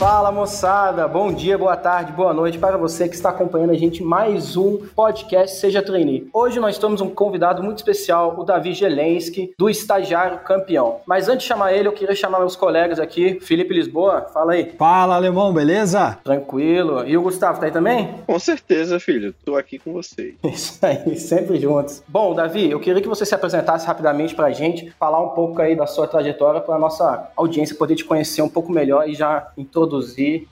Fala moçada, bom dia, boa tarde, boa noite para você que está acompanhando a gente mais um podcast Seja Trainee. Hoje nós temos um convidado muito especial, o Davi Gelensky, do Estagiário Campeão. Mas antes de chamar ele, eu queria chamar meus colegas aqui, Felipe Lisboa, fala aí. Fala, alemão, beleza? Tranquilo. E o Gustavo, tá aí também? Com certeza, filho, tô aqui com vocês. Isso aí, sempre juntos. Bom, Davi, eu queria que você se apresentasse rapidamente pra gente, falar um pouco aí da sua trajetória para nossa audiência poder te conhecer um pouco melhor e já introduzir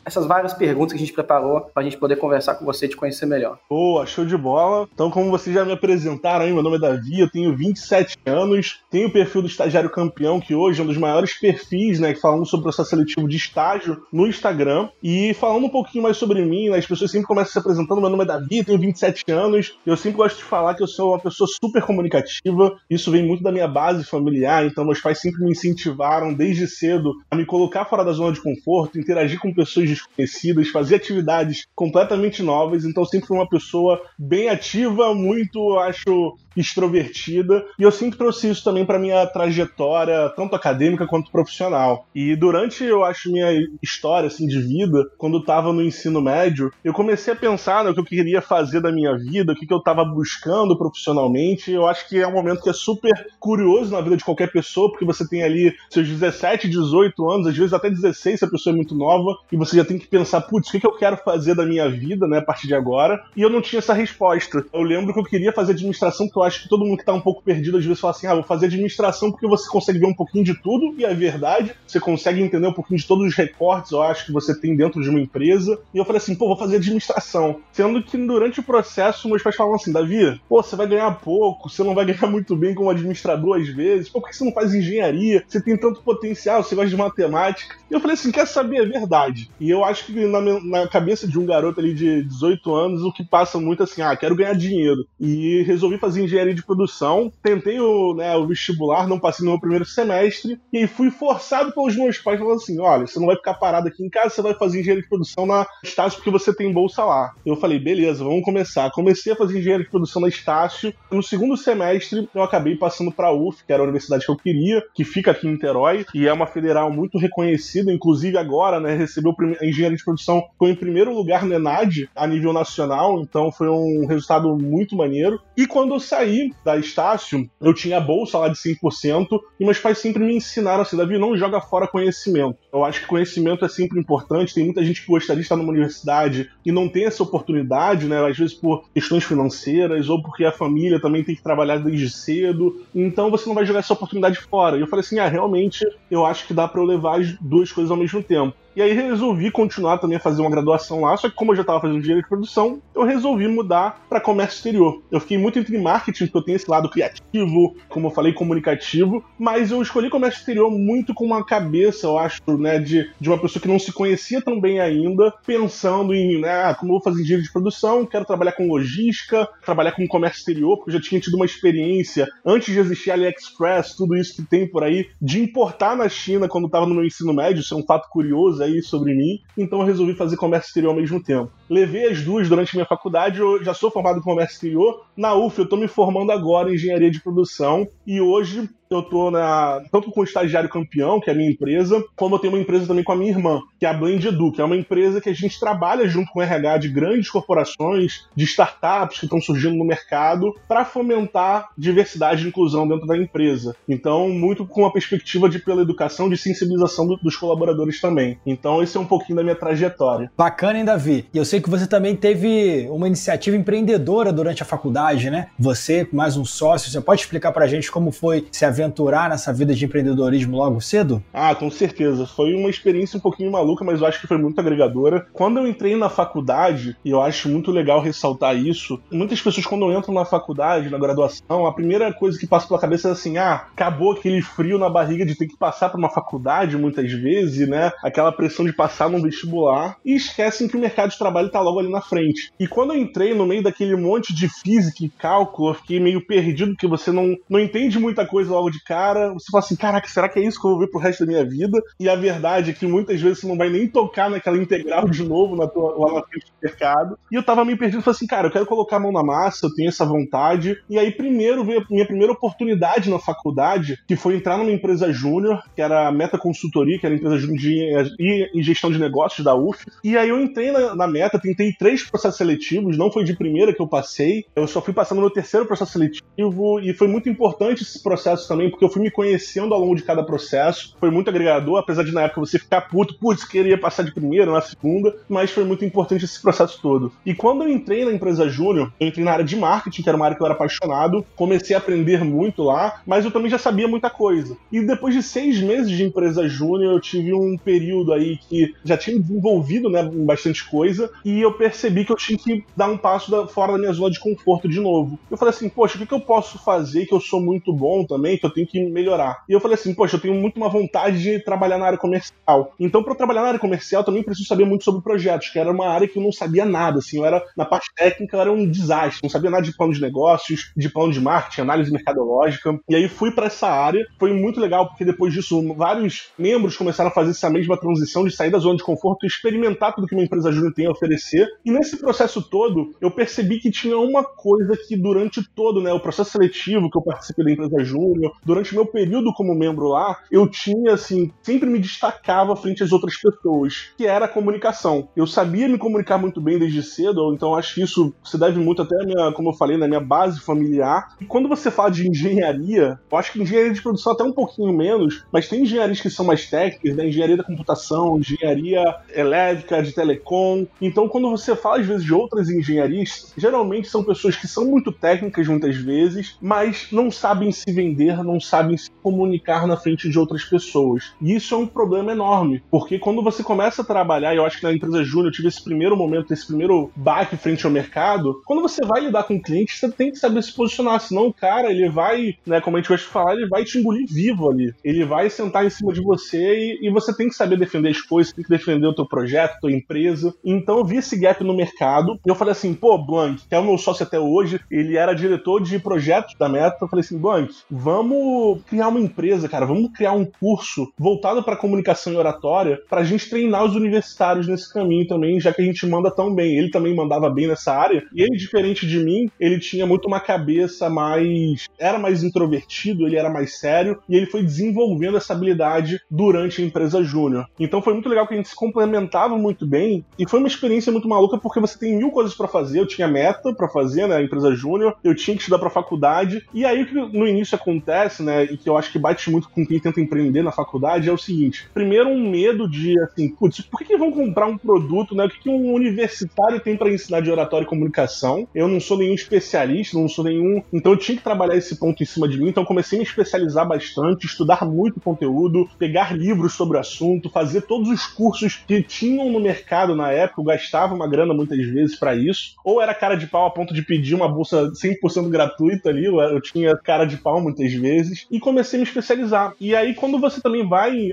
essas várias perguntas que a gente preparou para a gente poder conversar com você e te conhecer melhor. Boa, show de bola. Então, como vocês já me apresentaram aí, meu nome é Davi, eu tenho 27 anos, tenho o perfil do Estagiário Campeão, que hoje é um dos maiores perfis, né, falam sobre o processo seletivo de estágio no Instagram. E falando um pouquinho mais sobre mim, né, as pessoas sempre começam se apresentando, meu nome é Davi, tenho 27 anos, eu sempre gosto de falar que eu sou uma pessoa super comunicativa, isso vem muito da minha base familiar, então meus pais sempre me incentivaram desde cedo a me colocar fora da zona de conforto, interagir interagir com pessoas desconhecidas, fazer atividades completamente novas. Então, sempre fui uma pessoa bem ativa, muito, acho, extrovertida. E eu sempre trouxe isso também para minha trajetória, tanto acadêmica quanto profissional. E durante, eu acho, minha história assim, de vida, quando eu estava no ensino médio, eu comecei a pensar no que eu queria fazer da minha vida, o que, que eu estava buscando profissionalmente. Eu acho que é um momento que é super curioso na vida de qualquer pessoa, porque você tem ali seus 17, 18 anos, às vezes até 16 se a pessoa é muito nova, e você já tem que pensar, putz, o que, que eu quero fazer da minha vida, né, a partir de agora? E eu não tinha essa resposta. Eu lembro que eu queria fazer administração, porque eu acho que todo mundo que tá um pouco perdido às vezes fala assim: ah, vou fazer administração porque você consegue ver um pouquinho de tudo, e é verdade, você consegue entender um pouquinho de todos os recortes, eu acho, que você tem dentro de uma empresa. E eu falei assim: pô, vou fazer administração. Sendo que durante o processo, meus pais falavam assim: Davi, pô, você vai ganhar pouco, você não vai ganhar muito bem como administrador às vezes, pô, por que você não faz engenharia? Você tem tanto potencial, você gosta de matemática. E eu falei assim: quer saber? É verdade. E eu acho que na, na cabeça de um garoto ali de 18 anos, o que passa muito assim: ah, quero ganhar dinheiro. E resolvi fazer engenharia engenharia de produção, tentei o, né, o vestibular, não passei no meu primeiro semestre, e fui forçado pelos meus pais falando assim: olha, você não vai ficar parado aqui em casa, você vai fazer engenharia de produção na Estácio porque você tem bolsa lá. Eu falei, beleza, vamos começar. Comecei a fazer engenharia de produção na Estácio. No segundo semestre, eu acabei passando para a UF, que era a universidade que eu queria, que fica aqui em Niterói, e é uma federal muito reconhecida, inclusive agora, né, recebeu a engenharia de produção, foi em primeiro lugar no ENAD, a nível nacional, então foi um resultado muito maneiro. E quando eu saí, da Estácio, eu tinha a bolsa lá de 100%, e meus pais sempre me ensinaram assim, Davi, não joga fora conhecimento. Eu acho que conhecimento é sempre importante, tem muita gente que gostaria de estar numa universidade e não tem essa oportunidade, né, às vezes por questões financeiras, ou porque a família também tem que trabalhar desde cedo, então você não vai jogar essa oportunidade fora. E eu falei assim, ah, realmente, eu acho que dá para eu levar as duas coisas ao mesmo tempo. E aí resolvi continuar também a fazer uma graduação lá, só que como eu já estava fazendo engenharia de produção, eu resolvi mudar para comércio exterior. Eu fiquei muito entre marketing, porque eu tenho esse lado criativo, como eu falei, comunicativo, mas eu escolhi comércio exterior muito com uma cabeça, eu acho, né, de, de uma pessoa que não se conhecia tão bem ainda, pensando em, né, ah, como eu vou fazer engenharia de produção, quero trabalhar com logística, trabalhar com comércio exterior, porque eu já tinha tido uma experiência antes de existir AliExpress, tudo isso que tem por aí, de importar na China quando estava no meu ensino médio, isso é um fato curioso aí sobre mim, então eu resolvi fazer comércio exterior ao mesmo tempo. Levei as duas durante minha faculdade, eu já sou formado em comércio exterior. Na UF, eu estou me formando agora em engenharia de produção e hoje eu tô na, tanto com o estagiário campeão, que é a minha empresa, como eu tenho uma empresa também com a minha irmã, que é a Blend Edu, que é uma empresa que a gente trabalha junto com o RH de grandes corporações, de startups que estão surgindo no mercado, para fomentar diversidade e inclusão dentro da empresa. Então, muito com a perspectiva de pela educação, de sensibilização do, dos colaboradores também. Então, esse é um pouquinho da minha trajetória. Bacana, hein, Davi? E eu sei que você também teve uma iniciativa empreendedora durante a faculdade, né? Você, mais um sócio, você pode explicar pra gente como foi se aventurar nessa vida de empreendedorismo logo cedo? Ah, com certeza. Foi uma experiência um pouquinho maluca, mas eu acho que foi muito agregadora. Quando eu entrei na faculdade, e eu acho muito legal ressaltar isso, muitas pessoas quando entram na faculdade, na graduação, a primeira coisa que passa pela cabeça é assim: ah, acabou aquele frio na barriga de ter que passar para uma faculdade muitas vezes, né? Aquela pressão de passar num vestibular, e esquecem que o mercado de trabalho está logo ali na frente. E quando eu entrei no meio daquele monte de física e cálculo, eu fiquei meio perdido, porque você não, não entende muita coisa logo logo de cara, você fala assim, caraca, será que é isso que eu vou ver pro resto da minha vida? E a verdade é que muitas vezes você não vai nem tocar naquela integral de novo na tua, lá na frente do mercado. E eu tava meio perdido, falei assim, cara, eu quero colocar a mão na massa, eu tenho essa vontade. E aí primeiro veio a minha primeira oportunidade na faculdade, que foi entrar numa empresa júnior, que era a Meta Consultoria, que era a empresa júnior de, de gestão de negócios da UF. E aí eu entrei na, na Meta, tentei três processos seletivos, não foi de primeira que eu passei, eu só fui passando no terceiro processo seletivo e foi muito importante esse processo também, porque eu fui me conhecendo ao longo de cada processo, foi muito agregador, apesar de na época você ficar puto, putz, queria passar de primeira, na segunda, mas foi muito importante esse processo todo. E quando eu entrei na empresa júnior, eu entrei na área de marketing, que era uma área que eu era apaixonado, comecei a aprender muito lá, mas eu também já sabia muita coisa. E depois de seis meses de empresa júnior, eu tive um período aí que já tinha desenvolvido né, bastante coisa, e eu percebi que eu tinha que dar um passo da, fora da minha zona de conforto de novo. Eu falei assim, poxa, o que, que eu posso fazer que eu sou muito bom também, que eu tenho que melhorar? E eu falei assim, poxa, eu tenho muito uma vontade de trabalhar na área comercial. Então, para trabalhar na área comercial, também preciso saber muito sobre projetos, que era uma área que eu não sabia nada, assim, eu era, na parte técnica, eu era um desastre, não sabia nada de plano de negócios, de plano de marketing, análise mercadológica. E aí fui para essa área, foi muito legal, porque depois disso, vários membros começaram a fazer essa mesma transição de sair da zona de conforto e experimentar tudo que uma empresa júnior tem a oferecer. E nesse processo todo, eu percebi que tinha uma coisa que durante todo né, o processo seletivo que eu participei da empresa júnior, durante meu período como membro lá, eu tinha, assim, sempre me destacava frente às outras pessoas, que era a comunicação. Eu sabia me comunicar muito bem desde cedo, então acho que isso se deve muito até, minha, como eu falei, na minha base familiar. E quando você fala de engenharia, eu acho que engenharia de produção até um pouquinho menos, mas tem engenharias que são mais técnicas, né? engenharia da computação, engenharia elétrica, de telecom. Então, quando você fala às vezes de outras engenharias, geralmente são pessoas que são muito técnicas muitas vezes, mas não sabem se vender, não sabem se comunicar na frente de outras pessoas. E isso é um problema enorme, porque quando você começa a trabalhar, e eu acho que na empresa júnior eu tive esse primeiro momento, esse primeiro baque frente ao mercado, quando você vai lidar com cliente, você tem que saber se posicionar, senão o cara, ele vai, né, como a gente gosta falar, ele vai te engolir vivo ali. Ele vai sentar em cima de você e, e você tem que saber defender as coisas, tem que defender o teu projeto, tua empresa. Então eu vi esse gap no mercado e eu falei assim, pô, Blank, que é o meu sócio até hoje, ele era diretor de projetos da Meta. Eu falei assim, Blank, vamos criar uma empresa, cara, vamos criar um curso voltado para comunicação e oratória para a gente treinar os universitários nesse caminho também, já que a gente manda tão bem. Ele também mandava bem nessa área e ele, diferente de mim, ele tinha muito uma cabeça mais. era mais introvertido, ele era mais sério e ele foi desenvolvendo essa habilidade durante a empresa júnior. Então foi muito legal que a gente se complementava muito bem e foi uma experiência muito maluca porque você tem mil coisas para fazer. Eu tinha meta para fazer, né, a empresa júnior, eu tinha que estudar para faculdade e aí o que no início acontece, né, e que eu acho que bate muito com quem tenta empreender na faculdade é o seguinte: primeiro um medo de assim, putz, por que, que vão comprar um produto, né? O que, que um universitário tem para ensinar de oratória e comunicação? Eu não sou nenhum especialista, não sou nenhum. Então eu tinha que trabalhar esse ponto em cima de mim. Então comecei a me especializar bastante, estudar muito conteúdo, pegar livros sobre o assunto, fazer todos os cursos que tinham no mercado na época. Eu gastava uma grana muitas vezes para isso. Ou era cara de pau a ponto de pedir uma bolsa 100% gratuita ali. Eu tinha cara de pau muitas vezes. E comecei a me especializar. E aí, quando você também vai,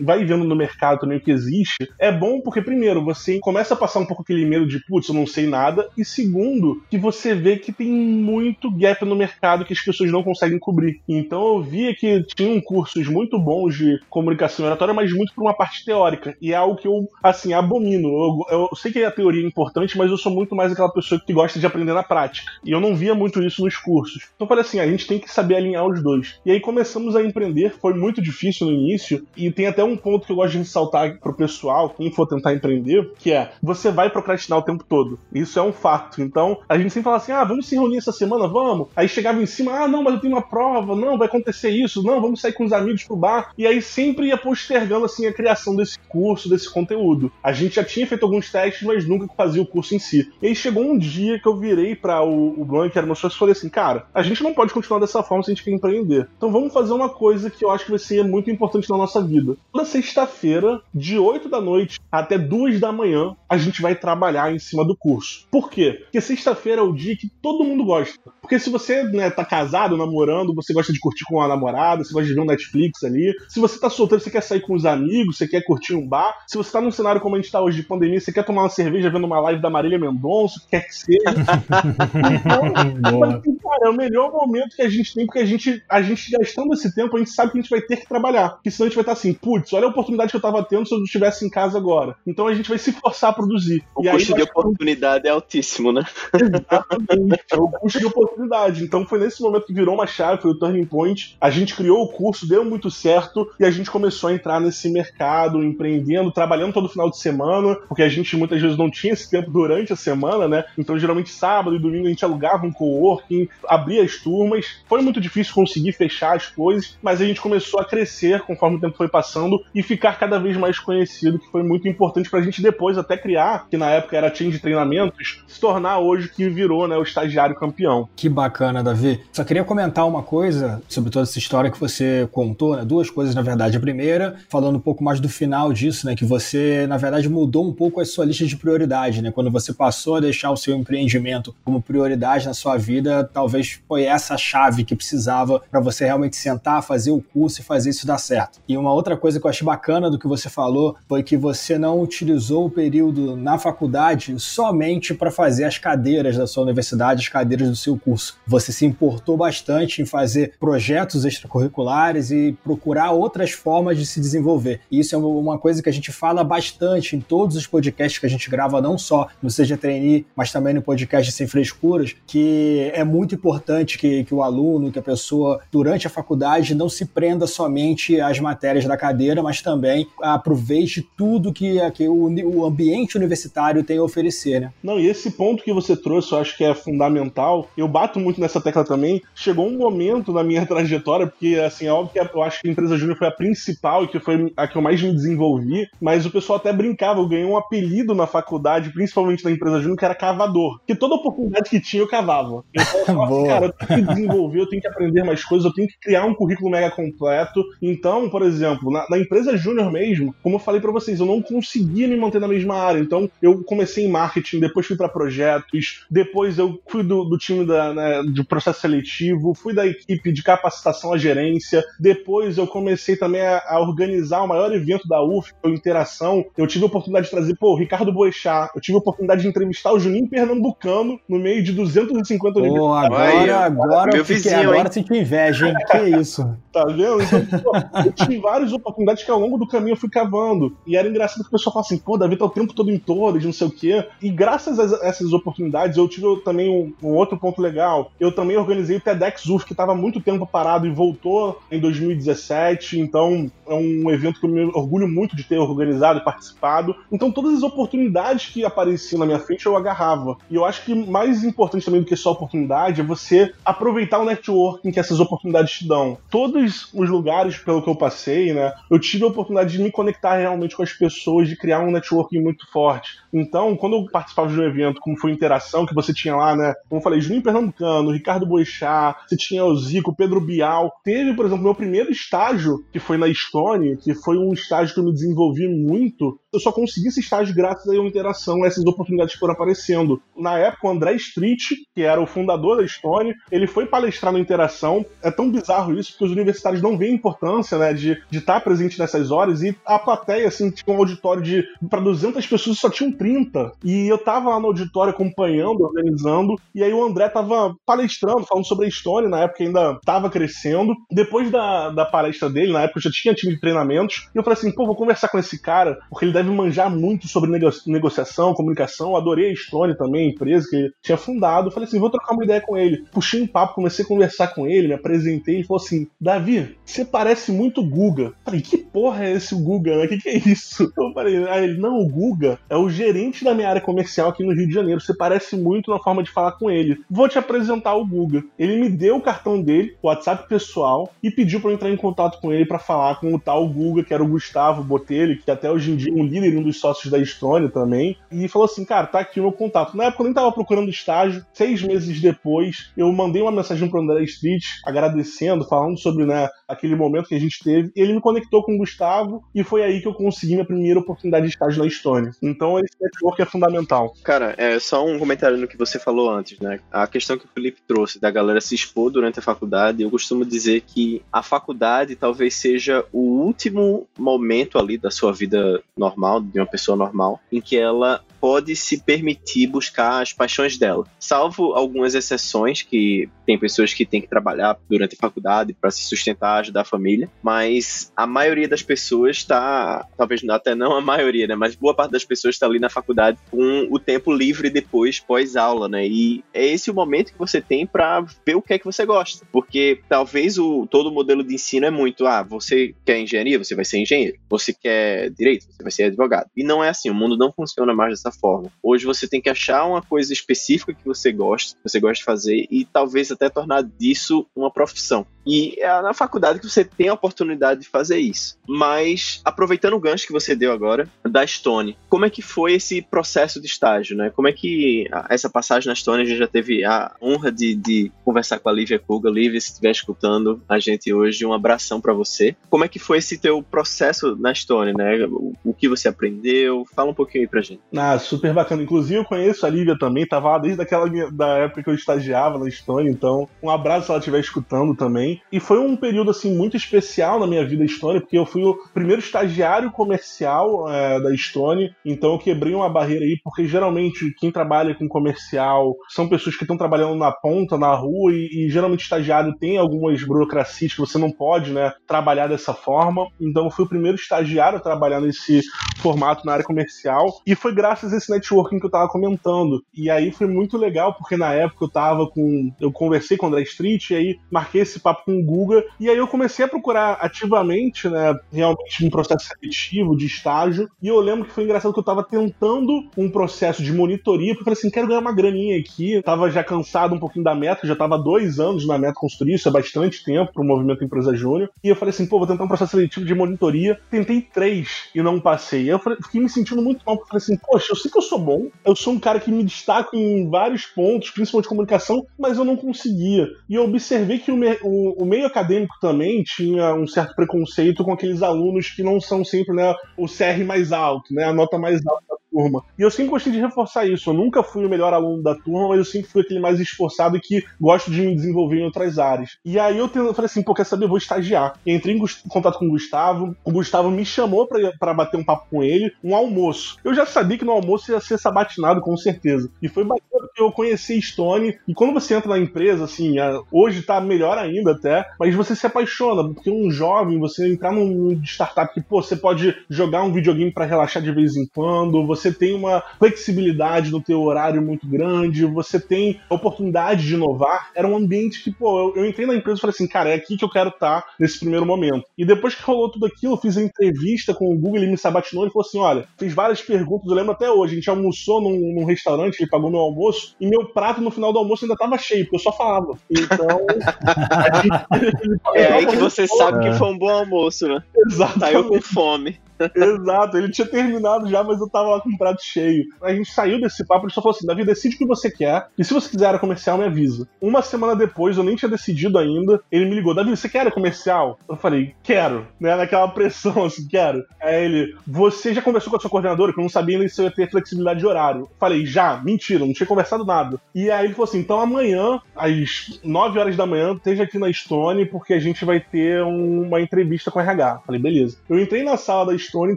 vai vendo no mercado também o que existe, é bom porque, primeiro, você começa a passar um pouco aquele medo de, putz, eu não sei nada. E segundo, que você vê que tem muito gap no mercado que as pessoas não conseguem cobrir. Então eu via que tinham cursos muito bons de comunicação oratória, mas muito por uma parte teórica. E é algo que eu, assim, abomino. Eu, eu sei que a teoria é importante, mas eu sou muito mais aquela pessoa que gosta de aprender na prática. E eu não via muito isso nos cursos. Então eu falei assim, a gente tem que saber alinhar os dois. E aí começamos a empreender, foi muito difícil no início, e tem até um ponto que eu gosto de ressaltar pro pessoal, quem for tentar empreender, que é, você vai procrastinar o tempo todo. Isso é um fato. Então, a gente sempre fala assim, ah, vamos se reunir essa semana, vamos? Aí chegava em cima, ah, não, mas eu tenho uma prova, não, vai acontecer isso, não, vamos sair com os amigos pro bar. E aí sempre ia postergando, assim, a criação desse curso, desse conteúdo. A gente já tinha feito alguns testes, mas nunca fazia o curso em si. E aí chegou um dia que eu virei para o, o que era meu sócio, e falei assim, cara, a gente não pode continuar dessa forma se a gente quer empreender. Então vamos fazer uma coisa que eu acho que vai ser muito importante na nossa vida. Toda sexta-feira, de 8 da noite até 2 da manhã, a gente vai trabalhar em cima do curso. Por quê? Porque sexta-feira é o dia que todo mundo gosta. Porque se você né, tá casado, namorando, você gosta de curtir com a namorada, você gosta de ver um Netflix ali. Se você tá solteiro, você quer sair com os amigos, você quer curtir um bar. Se você tá num cenário como a gente tá hoje de pandemia, você quer tomar uma cerveja vendo uma live da Marília Mendonça, quer que seja. então, assim, cara, é o melhor momento que a gente tem, porque a gente a gente gastando esse tempo, a gente sabe que a gente vai ter que trabalhar. Porque senão a gente vai estar assim, putz, olha a oportunidade que eu tava tendo se eu estivesse em casa agora. Então a gente vai se forçar a produzir. O e custo aí, de oportunidade é altíssimo, né? Exatamente, é o custo de oportunidade. Então foi nesse momento que virou uma chave, foi o turning point. A gente criou o curso, deu muito certo e a gente começou a entrar nesse mercado, empreendendo, trabalhando todo final de semana, porque a gente muitas vezes não tinha esse tempo durante a semana, né? Então geralmente sábado e domingo a gente alugava um coworking, abria as turmas. Foi muito difícil conseguir fechar as coisas, mas a gente começou a crescer conforme o tempo foi passando e ficar cada vez mais conhecido, que foi muito importante pra gente depois até criar, que na época era Change Treinamentos, se tornar hoje que virou, né, o estagiário campeão. Que bacana, Davi. Só queria comentar uma coisa sobre toda essa história que você contou, né? Duas coisas, na verdade. A primeira, falando um pouco mais do final disso, né? Que você, na verdade, mudou um pouco a sua lista de prioridade, né? Quando você passou a deixar o seu empreendimento como prioridade na sua vida, talvez foi essa chave que precisava para você realmente sentar, fazer o curso e fazer isso dar certo. E uma outra coisa que eu achei bacana do que você falou foi que você não utilizou o período na faculdade somente para fazer as cadeiras da sua universidade, as cadeiras do seu curso. Você se importou bastante em fazer projetos extracurriculares e procurar outras formas de se desenvolver. E isso é uma coisa que a gente fala bastante em todos os podcasts que a gente grava, não só no Seja Trainee, mas também no podcast Sem Frescuras, que é muito importante que, que o aluno, que a pessoa, durante a faculdade, não se prenda somente às matérias da cadeira, mas também aproveite tudo que, que o, o ambiente universitário tem a oferecer, né? Não, e esse ponto que você trouxe, eu acho que é fundamental. Eu bato muito nessa tecla também. Chegou um momento na minha trajetória, porque, assim, é óbvio que eu acho que a empresa Júnior foi a principal e que foi a que eu mais me desenvolvi, mas o pessoal até brincava, eu ganhei um apelido na faculdade, principalmente na empresa Júnior, que era cavador. Que toda oportunidade que tinha, eu cavava. Então, eu falava, cara, eu tenho que desenvolver, eu tenho que aprender mais coisas, eu tenho que criar um currículo mega completo. Então, por exemplo, na, na empresa Júnior mesmo, como eu falei para vocês, eu não conseguia me manter na mesma área. Então, eu comecei em marketing, depois fui para projetos, depois eu fui do, do time da, né, de processo seletivo, fui da equipe de capacitação à gerência, depois eu comecei também a, a organizar o maior evento da UF, o Interação. Eu tive a oportunidade de trazer, pô, o Ricardo Boechat, eu tive a oportunidade de entrevistar o Juninho Pernambucano no meio de 250 Pô, agora, agora, Meu fiquei, vizinho, agora hein? senti inveja, hein? Que isso? Tá vendo? Então, pô, eu tive várias oportunidades que ao longo do caminho eu fui cavando. E era engraçado que o pessoal fala assim, pô, Davi tá o tempo todo em todas, não sei o quê. E graças a essas oportunidades, eu tive também um, um outro ponto legal. Eu também organizei o TEDx UF, que estava muito tempo parado e voltou em 2017. Então, é um evento que eu me orgulho muito de ter organizado e participado. Então, todas as oportunidades que apareciam na minha frente, eu agarrava. E eu acho que mais importante também do que só oportunidade é você aproveitar o networking que essas oportunidades te dão. Todos os lugares pelo que eu passei, né, eu tive a oportunidade de me conectar realmente com as pessoas, de criar um networking muito forte. Então, quando eu participava de um evento, como foi Interação, que você tinha lá, né, como eu falei, Juninho Pernambucano, Ricardo Boechat, você tinha o Zico, Pedro Bial. Teve, por exemplo, meu primeiro estágio, que foi na Stone, que foi um estágio que eu me desenvolvi muito. Eu só consegui esse estágio graças a uma interação, essas oportunidades que foram aparecendo. Na época, o André Street, que era o fundador da Stone, ele foi palestrar na interação. É tão bizarro isso, porque os universitários não veem a importância, né, de de estar presente nessas horas e a plateia, assim, tinha um auditório de para 200 pessoas só tinham 30. E eu tava lá no auditório acompanhando, organizando, e aí o André tava palestrando, falando sobre a Stone, na época ainda tava crescendo. Depois da, da palestra dele, na época eu já tinha time de treinamentos, e eu falei assim, pô, vou conversar com esse cara, porque ele deve manjar muito sobre nego negociação, comunicação. Eu adorei a Stone também, a empresa que tinha fundado. Eu falei assim, vou trocar uma ideia com ele. Puxei um papo, comecei a conversar com ele, me apresentei e falou assim: Davi, você parece muito Guga. Eu falei, que porra é esse Guga, né? Que, que é isso? Eu falei, ele, não, o Guga é o gerente da minha área comercial aqui no Rio de Janeiro. Você parece muito na forma de falar com ele. Vou te apresentar o Guga. Ele me deu o cartão dele, o WhatsApp pessoal, e pediu para eu entrar em contato com ele para falar com o tal Guga, que era o Gustavo Botelho, que até hoje em dia é um e um dos sócios da Estônia também. E falou assim, cara, tá aqui o meu contato. Na época eu nem tava procurando estágio. Seis meses depois, eu mandei uma mensagem pro André Street, agradecendo, falando sobre né, aquele momento que a gente teve. Ele me conectou com o Gustavo e foi aí que eu consegui minha primeira oportunidade de estágio na Estônia. Então esse network é fundamental. Cara, é só um comentário no que você falou antes, né? A questão que o Felipe trouxe da galera se expor durante a faculdade, eu costumo dizer que a faculdade talvez seja o último momento ali da sua vida normal, de uma pessoa normal, em que ela pode se permitir buscar as paixões dela. Salvo algumas exceções, que tem pessoas que têm que trabalhar durante a faculdade para se sustentar, ajudar a família, mas a maioria das pessoas está, talvez até não a maioria, né, mas boa parte das pessoas está ali na faculdade com o tempo livre depois, pós-aula, né, e é esse o momento que você tem para ver o que é que você gosta, porque talvez o todo o modelo de ensino é muito, ah, você quer engenharia, você vai ser engenheiro, você quer direito, você vai ser advogado, e não é assim, o mundo não funciona mais dessa forma. Hoje você tem que achar uma coisa específica que você gosta, que você gosta de fazer e talvez até tornar disso uma profissão. E é na faculdade que você tem a oportunidade de fazer isso. Mas, aproveitando o gancho que você deu agora, da Stone, como é que foi esse processo de estágio, né? Como é que essa passagem na Stone, a gente já teve a honra de, de conversar com a Lívia Kuga. Lívia, se estiver escutando a gente hoje, um abração para você. Como é que foi esse teu processo na Stone, né? O, o, que você aprendeu? Fala um pouquinho aí pra gente. Ah, super bacana. Inclusive, eu conheço a Lívia também, tava lá desde aquela da época que eu estagiava na Stone, então um abraço se ela estiver escutando também. E foi um período assim muito especial na minha vida Stone, porque eu fui o primeiro estagiário comercial é, da Stone, então eu quebrei uma barreira aí, porque geralmente quem trabalha com comercial são pessoas que estão trabalhando na ponta, na rua, e, e, geralmente estagiário tem algumas burocracias que você não pode né, trabalhar dessa forma. Então eu fui o primeiro estagiário a trabalhar nesse formato na área comercial, e foi graças a esse networking que eu estava comentando. E aí foi muito legal, porque na época eu tava com. Eu conversei com o André Street, e aí marquei esse papo com o Guga, e aí eu comecei a procurar ativamente, né, realmente um processo seletivo, de estágio, e eu lembro que foi engraçado que eu tava tentando um processo de monitoria, porque eu falei assim, quero ganhar uma graninha aqui, eu tava já cansado um pouquinho da meta, já tava dois anos na meta construir, isso é bastante tempo pro movimento Empresa Júnior, e eu falei assim, pô, vou tentar um processo seletivo de monitoria, tentei três e não passei, eu falei, fiquei me sentindo muito mal, porque eu falei assim, poxa, eu sei que eu sou bom, eu sou um cara que me destaco em vários pontos, principalmente comunicação, mas eu não conseguia, e eu observei que o, o o, meio acadêmico também tinha um certo preconceito com aqueles alunos que não são sempre né, o CR mais alto, né, a nota mais alta turma. E eu sempre gostei de reforçar isso. Eu nunca fui o melhor aluno da turma, mas eu sempre fui aquele mais esforçado que gosto de me desenvolver em outras áreas. E aí eu, eu falei assim, pô, quer saber? Eu vou estagiar. E entrei em contato com o Gustavo. O Gustavo me chamou para bater um papo com ele, um almoço. Eu já sabia que no almoço ia ser sabatinado, com certeza. E foi bacana porque eu conheci Stone. E quando você entra na empresa, assim, hoje tá melhor ainda até, mas você se apaixona, porque um jovem, você entrar num startup que, pô, você pode jogar um videogame para relaxar de vez em quando, você tem uma flexibilidade no teu horário muito grande, você tem oportunidade de inovar. Era um ambiente que, pô, eu, eu entrei na empresa e falei assim, cara, é aqui que eu quero estar tá nesse primeiro momento. E depois que rolou tudo aquilo, eu fiz a entrevista com o Google, ele me sabatinou e falou assim, olha, fiz várias perguntas, eu lembro até hoje, a gente almoçou num, num restaurante, ele pagou meu almoço, e meu prato no final do almoço ainda tava cheio, porque eu só falava. Então... é aí que você sabe que foi um bom almoço, né? Exato. Saiu com fome. Exato, ele tinha terminado já, mas eu tava lá com o prato cheio. A gente saiu desse papo, ele só falou assim: Davi, decide o que você quer, e se você quiser comercial, me avisa. Uma semana depois, eu nem tinha decidido ainda, ele me ligou: Davi, você quer comercial? Eu falei: quero, né? Naquela pressão, assim, quero. Aí ele: Você já conversou com a sua coordenadora, que eu não sabia ainda se eu ia ter flexibilidade de horário. Eu falei: Já, mentira, não tinha conversado nada. E aí ele falou assim: então amanhã, às 9 horas da manhã, esteja aqui na Stone, porque a gente vai ter uma entrevista com a RH. Eu falei: beleza. Eu entrei na sala da Stone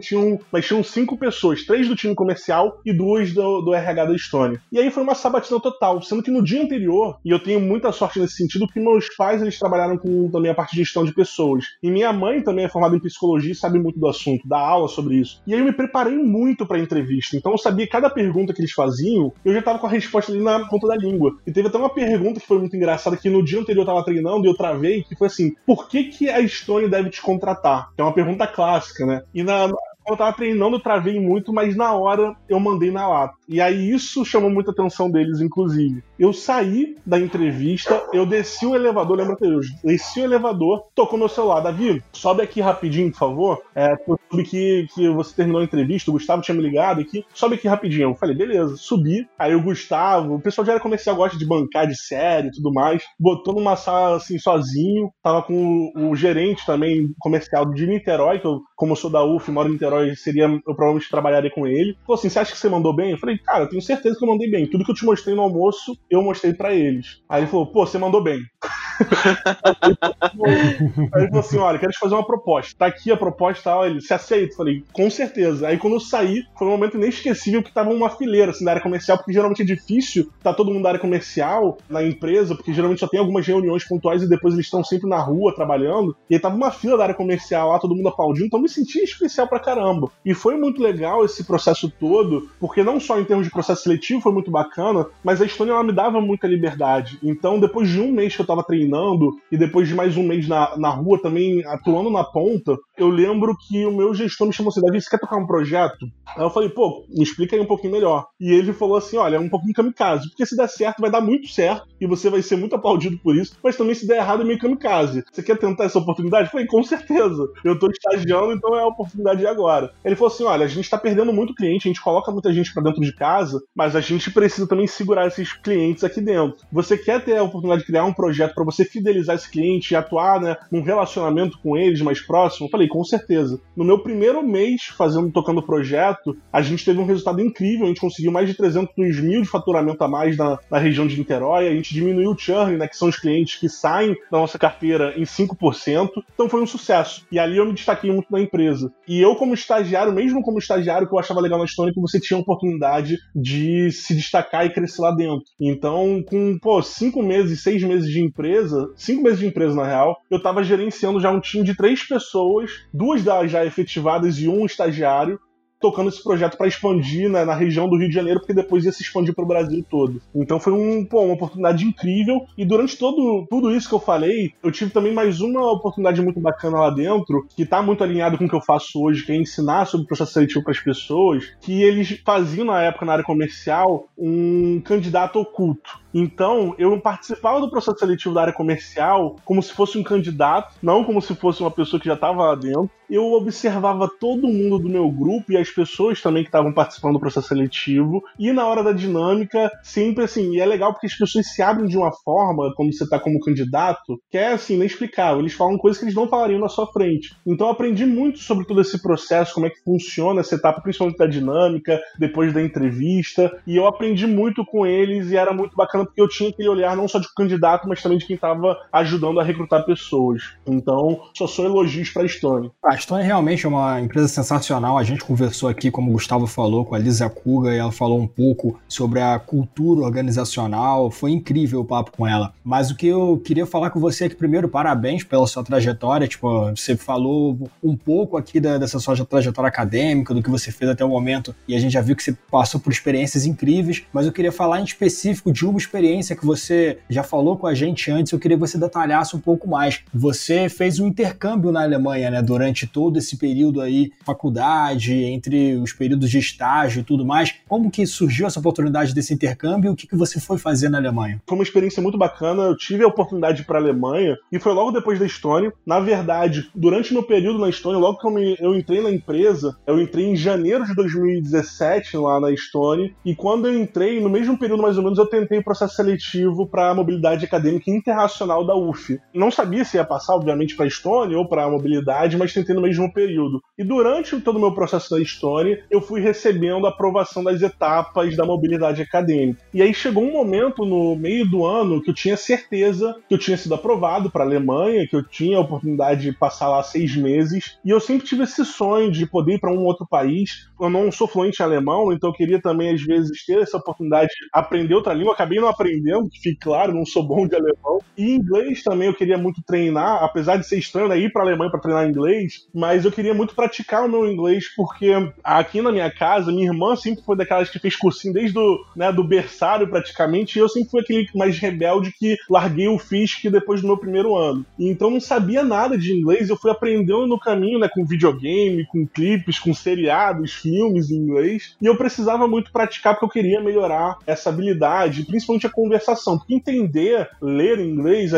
tinham, mas tinham cinco pessoas, três do time comercial e duas do, do RH da Estônia. E aí foi uma sabatina total, sendo que no dia anterior, e eu tenho muita sorte nesse sentido, porque meus pais eles trabalharam com também a parte de gestão de pessoas. E minha mãe também é formada em psicologia e sabe muito do assunto, dá aula sobre isso. E aí eu me preparei muito para a entrevista, então eu sabia cada pergunta que eles faziam, eu já tava com a resposta ali na ponta da língua. E teve até uma pergunta que foi muito engraçada, que no dia anterior eu tava treinando e eu travei, que foi assim: por que, que a Estônia deve te contratar? Que é uma pergunta clássica, né? E na, Um, eu tava treinando, eu travei muito, mas na hora eu mandei na lata. E aí isso chamou muita atenção deles, inclusive. Eu saí da entrevista, eu desci o elevador, lembra até hoje? Desci o elevador, tocou meu celular. Davi, sobe aqui rapidinho, por favor. É, eu soube que, que você terminou a entrevista, o Gustavo tinha me ligado aqui. Sobe aqui rapidinho. Eu falei, beleza, subi. Aí o Gustavo, o pessoal de área comercial gosta de bancar de série e tudo mais, botou numa sala assim sozinho. Tava com o, o gerente também comercial de Niterói, que eu, como eu sou da UF, moro em Niterói, seria, eu provavelmente trabalharia com ele. Falou assim: você acha que você mandou bem? Eu falei, cara, eu tenho certeza que eu mandei bem. Tudo que eu te mostrei no almoço, eu mostrei para eles. Aí ele falou, pô, você mandou bem. aí ele falou assim: olha, quero te fazer uma proposta. Tá aqui a proposta, tal. Ele se aceita. Falei, com certeza. Aí quando eu saí, foi um momento inesquecível que tava uma fileira assim, da área comercial, porque geralmente é difícil tá todo mundo da área comercial na empresa, porque geralmente só tem algumas reuniões pontuais e depois eles estão sempre na rua trabalhando. E aí tava uma fila da área comercial lá, todo mundo aplaudindo, então me senti especial pra caramba. E foi muito legal esse processo todo, porque não só em termos de processo seletivo foi muito bacana, mas a Estônia ela me dava muita liberdade. Então, depois de um mês que eu tava treinando, e depois de mais um mês na, na rua também atuando na ponta, eu lembro que o meu gestor me chamou assim, Davi, você quer tocar um projeto? Aí eu falei, pô, me explica aí um pouquinho melhor. E ele falou assim, olha, é um pouquinho kamikaze, porque se der certo, vai dar muito certo, e você vai ser muito aplaudido por isso, mas também se der errado, é meio kamikaze. Você quer tentar essa oportunidade? Eu falei, com certeza. Eu tô estagiando, então é a oportunidade de agora. Ele falou assim, olha, a gente tá perdendo muito cliente, a gente coloca muita gente para dentro de casa, mas a gente precisa também segurar esses clientes aqui dentro. Você quer ter a oportunidade de criar um projeto para você fidelizar esse cliente e atuar, né, num relacionamento com eles mais próximo? Eu falei, com certeza. No meu primeiro mês fazendo, tocando o projeto, a gente teve um resultado incrível, a gente conseguiu mais de 300 mil de faturamento a mais na, na região de Niterói, a gente diminuiu o churn, né, que são os clientes que saem da nossa carteira em 5%, então foi um sucesso. E ali eu me destaquei muito na empresa. E eu, como estagiário, mesmo como estagiário, que eu achava legal na Estônia, que você tinha a oportunidade de se destacar e crescer lá dentro. Então, com, pô, cinco meses, seis meses de empresa, cinco meses de empresa na real, eu tava gerenciando já um time de três pessoas, duas das já efetivadas e um estagiário, tocando esse projeto para expandir né, na região do Rio de Janeiro, porque depois ia se expandir para o Brasil todo. Então foi um, pô, uma oportunidade incrível. E durante todo, tudo isso que eu falei, eu tive também mais uma oportunidade muito bacana lá dentro, que está muito alinhado com o que eu faço hoje, que é ensinar sobre o processo seletivo para as pessoas, que eles faziam na época na área comercial um candidato oculto. Então, eu participava do processo seletivo da área comercial como se fosse um candidato, não como se fosse uma pessoa que já estava lá dentro. Eu observava todo mundo do meu grupo e as pessoas também que estavam participando do processo seletivo. E na hora da dinâmica, sempre assim, e é legal porque as pessoas se abrem de uma forma, quando você está como candidato, que é assim, inexplicável. Eles falam coisas que eles não falariam na sua frente. Então, eu aprendi muito sobre todo esse processo, como é que funciona essa etapa, principalmente da dinâmica, depois da entrevista. E eu aprendi muito com eles e era muito bacana porque eu tinha aquele olhar não só de candidato, mas também de quem estava ajudando a recrutar pessoas. Então, só sou elogios para a Stone. A Stone realmente é uma empresa sensacional. A gente conversou aqui, como o Gustavo falou, com a Lisa Kuga e ela falou um pouco sobre a cultura organizacional. Foi incrível o papo com ela. Mas o que eu queria falar com você é que, primeiro, parabéns pela sua trajetória. Tipo, você falou um pouco aqui da, dessa sua trajetória acadêmica, do que você fez até o momento, e a gente já viu que você passou por experiências incríveis. Mas eu queria falar em específico de uma experiência que você já falou com a gente antes, eu queria que você detalhasse um pouco mais. Você fez um intercâmbio na Alemanha, né, durante todo esse período aí, faculdade, entre os períodos de estágio e tudo mais. Como que surgiu essa oportunidade desse intercâmbio e o que, que você foi fazer na Alemanha? Foi uma experiência muito bacana. Eu tive a oportunidade para a Alemanha e foi logo depois da Estônia. Na verdade, durante meu período na Estônia, logo que eu, me, eu entrei na empresa, eu entrei em janeiro de 2017 lá na Estônia. E quando eu entrei, no mesmo período mais ou menos, eu tentei o processo seletivo para a mobilidade acadêmica internacional da UF. Não sabia se ia passar, obviamente, para a Estônia ou para a mobilidade, mas tentei no mesmo período. E durante todo o meu processo da Estônia, eu fui recebendo a aprovação das etapas da mobilidade acadêmica. E aí chegou um momento no meio do ano que eu tinha certeza que eu tinha sido aprovado para a Alemanha, que eu tinha a oportunidade de passar lá seis meses. E eu sempre tive esse sonho de poder ir para um outro país. Eu não sou fluente em alemão, então eu queria também, às vezes, ter essa oportunidade de aprender outra língua. Acabei não aprendendo, que fique claro, não sou bom de alemão. E inglês também eu queria muito treinar, apesar de ser estranho né, ir para a Alemanha para treinar inglês, mas eu queria muito praticar o meu inglês, porque aqui na minha casa, minha irmã sempre foi daquelas que fez cursinho desde o né, do berçário praticamente, e eu sempre fui aquele mais rebelde que larguei o FISC depois do meu primeiro ano. Então não sabia nada de inglês, eu fui aprendendo no caminho, né, com videogame, com clipes, com seriados, filmes em inglês, e eu precisava muito praticar porque eu queria melhorar essa habilidade, a conversação. Porque entender, ler inglês,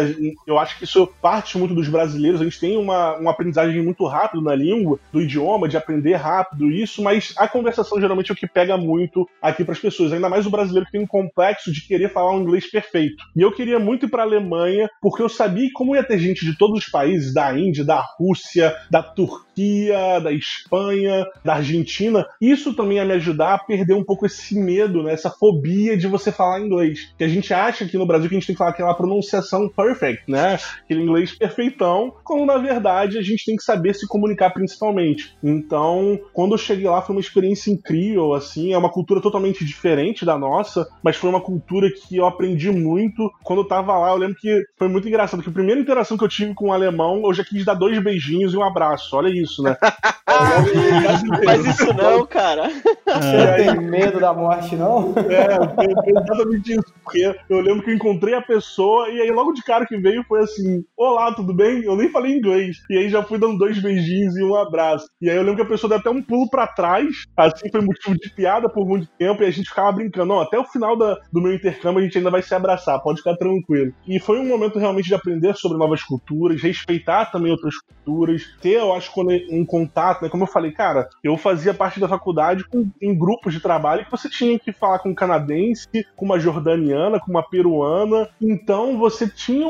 eu acho que isso parte muito dos brasileiros. A gente tem uma, uma aprendizagem muito rápida na língua, do idioma, de aprender rápido isso, mas a conversação geralmente é o que pega muito aqui para as pessoas. Ainda mais o brasileiro que tem um complexo de querer falar um inglês perfeito. E eu queria muito ir para a Alemanha, porque eu sabia como ia ter gente de todos os países, da Índia, da Rússia, da Turquia, da Espanha, da Argentina. Isso também ia me ajudar a perder um pouco esse medo, né, essa fobia de você falar inglês. Que a gente acha aqui no Brasil que a gente tem que falar aquela pronunciação perfect, né? Aquele inglês perfeitão, quando na verdade a gente tem que saber se comunicar principalmente. Então, quando eu cheguei lá foi uma experiência incrível, assim, é uma cultura totalmente diferente da nossa, mas foi uma cultura que eu aprendi muito. Quando eu tava lá, eu lembro que foi muito engraçado, que a primeira interação que eu tive com o um alemão, eu já quis dar dois beijinhos e um abraço. Olha isso, né? Faz isso não, cara. Você tem medo da morte, não? É, exatamente isso. Porque eu lembro que eu encontrei a pessoa e aí logo de cara que veio foi assim: Olá, tudo bem? Eu nem falei inglês. E aí já fui dando dois beijinhos e um abraço. E aí eu lembro que a pessoa deu até um pulo para trás. Assim foi motivo de piada por muito tempo e a gente ficava brincando. Não, até o final da, do meu intercâmbio a gente ainda vai se abraçar, pode ficar tranquilo. E foi um momento realmente de aprender sobre novas culturas, respeitar também outras culturas, ter, eu acho, um contato, né? Como eu falei, cara, eu fazia parte da faculdade com, em grupos de trabalho que você tinha que falar com um canadense, com uma jordaniana, com uma peruana. Então você tinha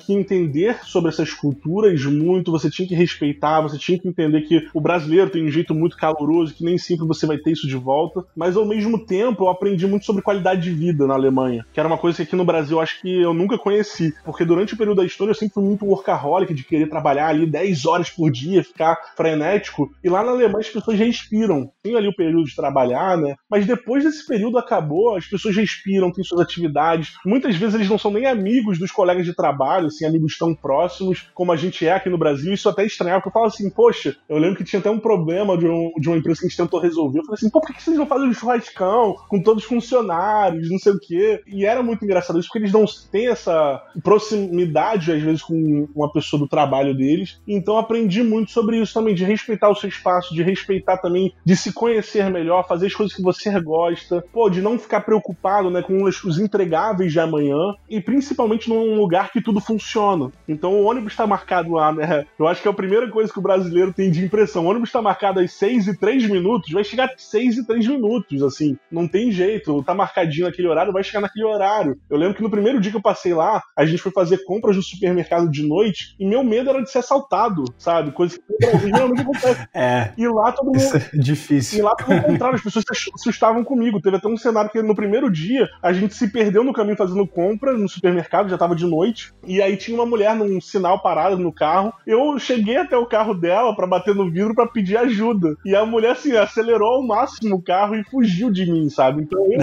que entender sobre essas culturas muito, você tinha que respeitar, você tinha que entender que o brasileiro tem um jeito muito caloroso, que nem sempre você vai ter isso de volta. Mas ao mesmo tempo eu aprendi muito sobre qualidade de vida na Alemanha, que era uma coisa que aqui no Brasil eu acho que eu nunca conheci. Porque durante o período da história eu sempre fui muito workaholic, de querer trabalhar ali 10 horas por dia, ficar frenético. E lá na Alemanha as pessoas respiram. Tem ali o período de trabalhar, né? Mas depois desse período acabou, as pessoas respiram, têm suas atividades. Muitas vezes eles não são nem amigos dos colegas de trabalho, assim, amigos tão próximos como a gente é aqui no Brasil. Isso até é estranhava, porque eu falo assim, poxa, eu lembro que tinha até um problema de, um, de uma empresa que a gente tentou resolver. Eu falei assim, pô, por que vocês não fazem um churrascão com todos os funcionários, não sei o quê? E era muito engraçado isso, porque eles não têm essa proximidade, às vezes, com uma pessoa do trabalho deles. Então aprendi muito sobre isso também, de respeitar o seu espaço, de respeitar também, de se conhecer melhor, fazer as coisas que você gosta, pô, de não ficar preocupado, né, com os entregáveis de amanhã e principalmente num lugar que tudo funciona. Então o ônibus está marcado lá, né? Eu acho que é a primeira coisa que o brasileiro tem de impressão. O ônibus está marcado às 6 e 3 minutos, vai chegar às 6 e 3 minutos, assim. Não tem jeito. Tá marcadinho naquele horário, vai chegar naquele horário. Eu lembro que no primeiro dia que eu passei lá, a gente foi fazer compras no supermercado de noite e meu medo era de ser assaltado, sabe? Coisa que geralmente acontece. É. E lá todo mundo. Isso é difícil. E lá, pelo as pessoas se assustavam comigo. Teve até um cenário que no primeiro dia a gente se perdeu no caminho fazendo compra no supermercado, já tava de noite. E aí tinha uma mulher num sinal parado no carro. Eu cheguei até o carro dela para bater no vidro para pedir ajuda. E a mulher, assim, acelerou ao máximo o carro e fugiu de mim, sabe? Então eu,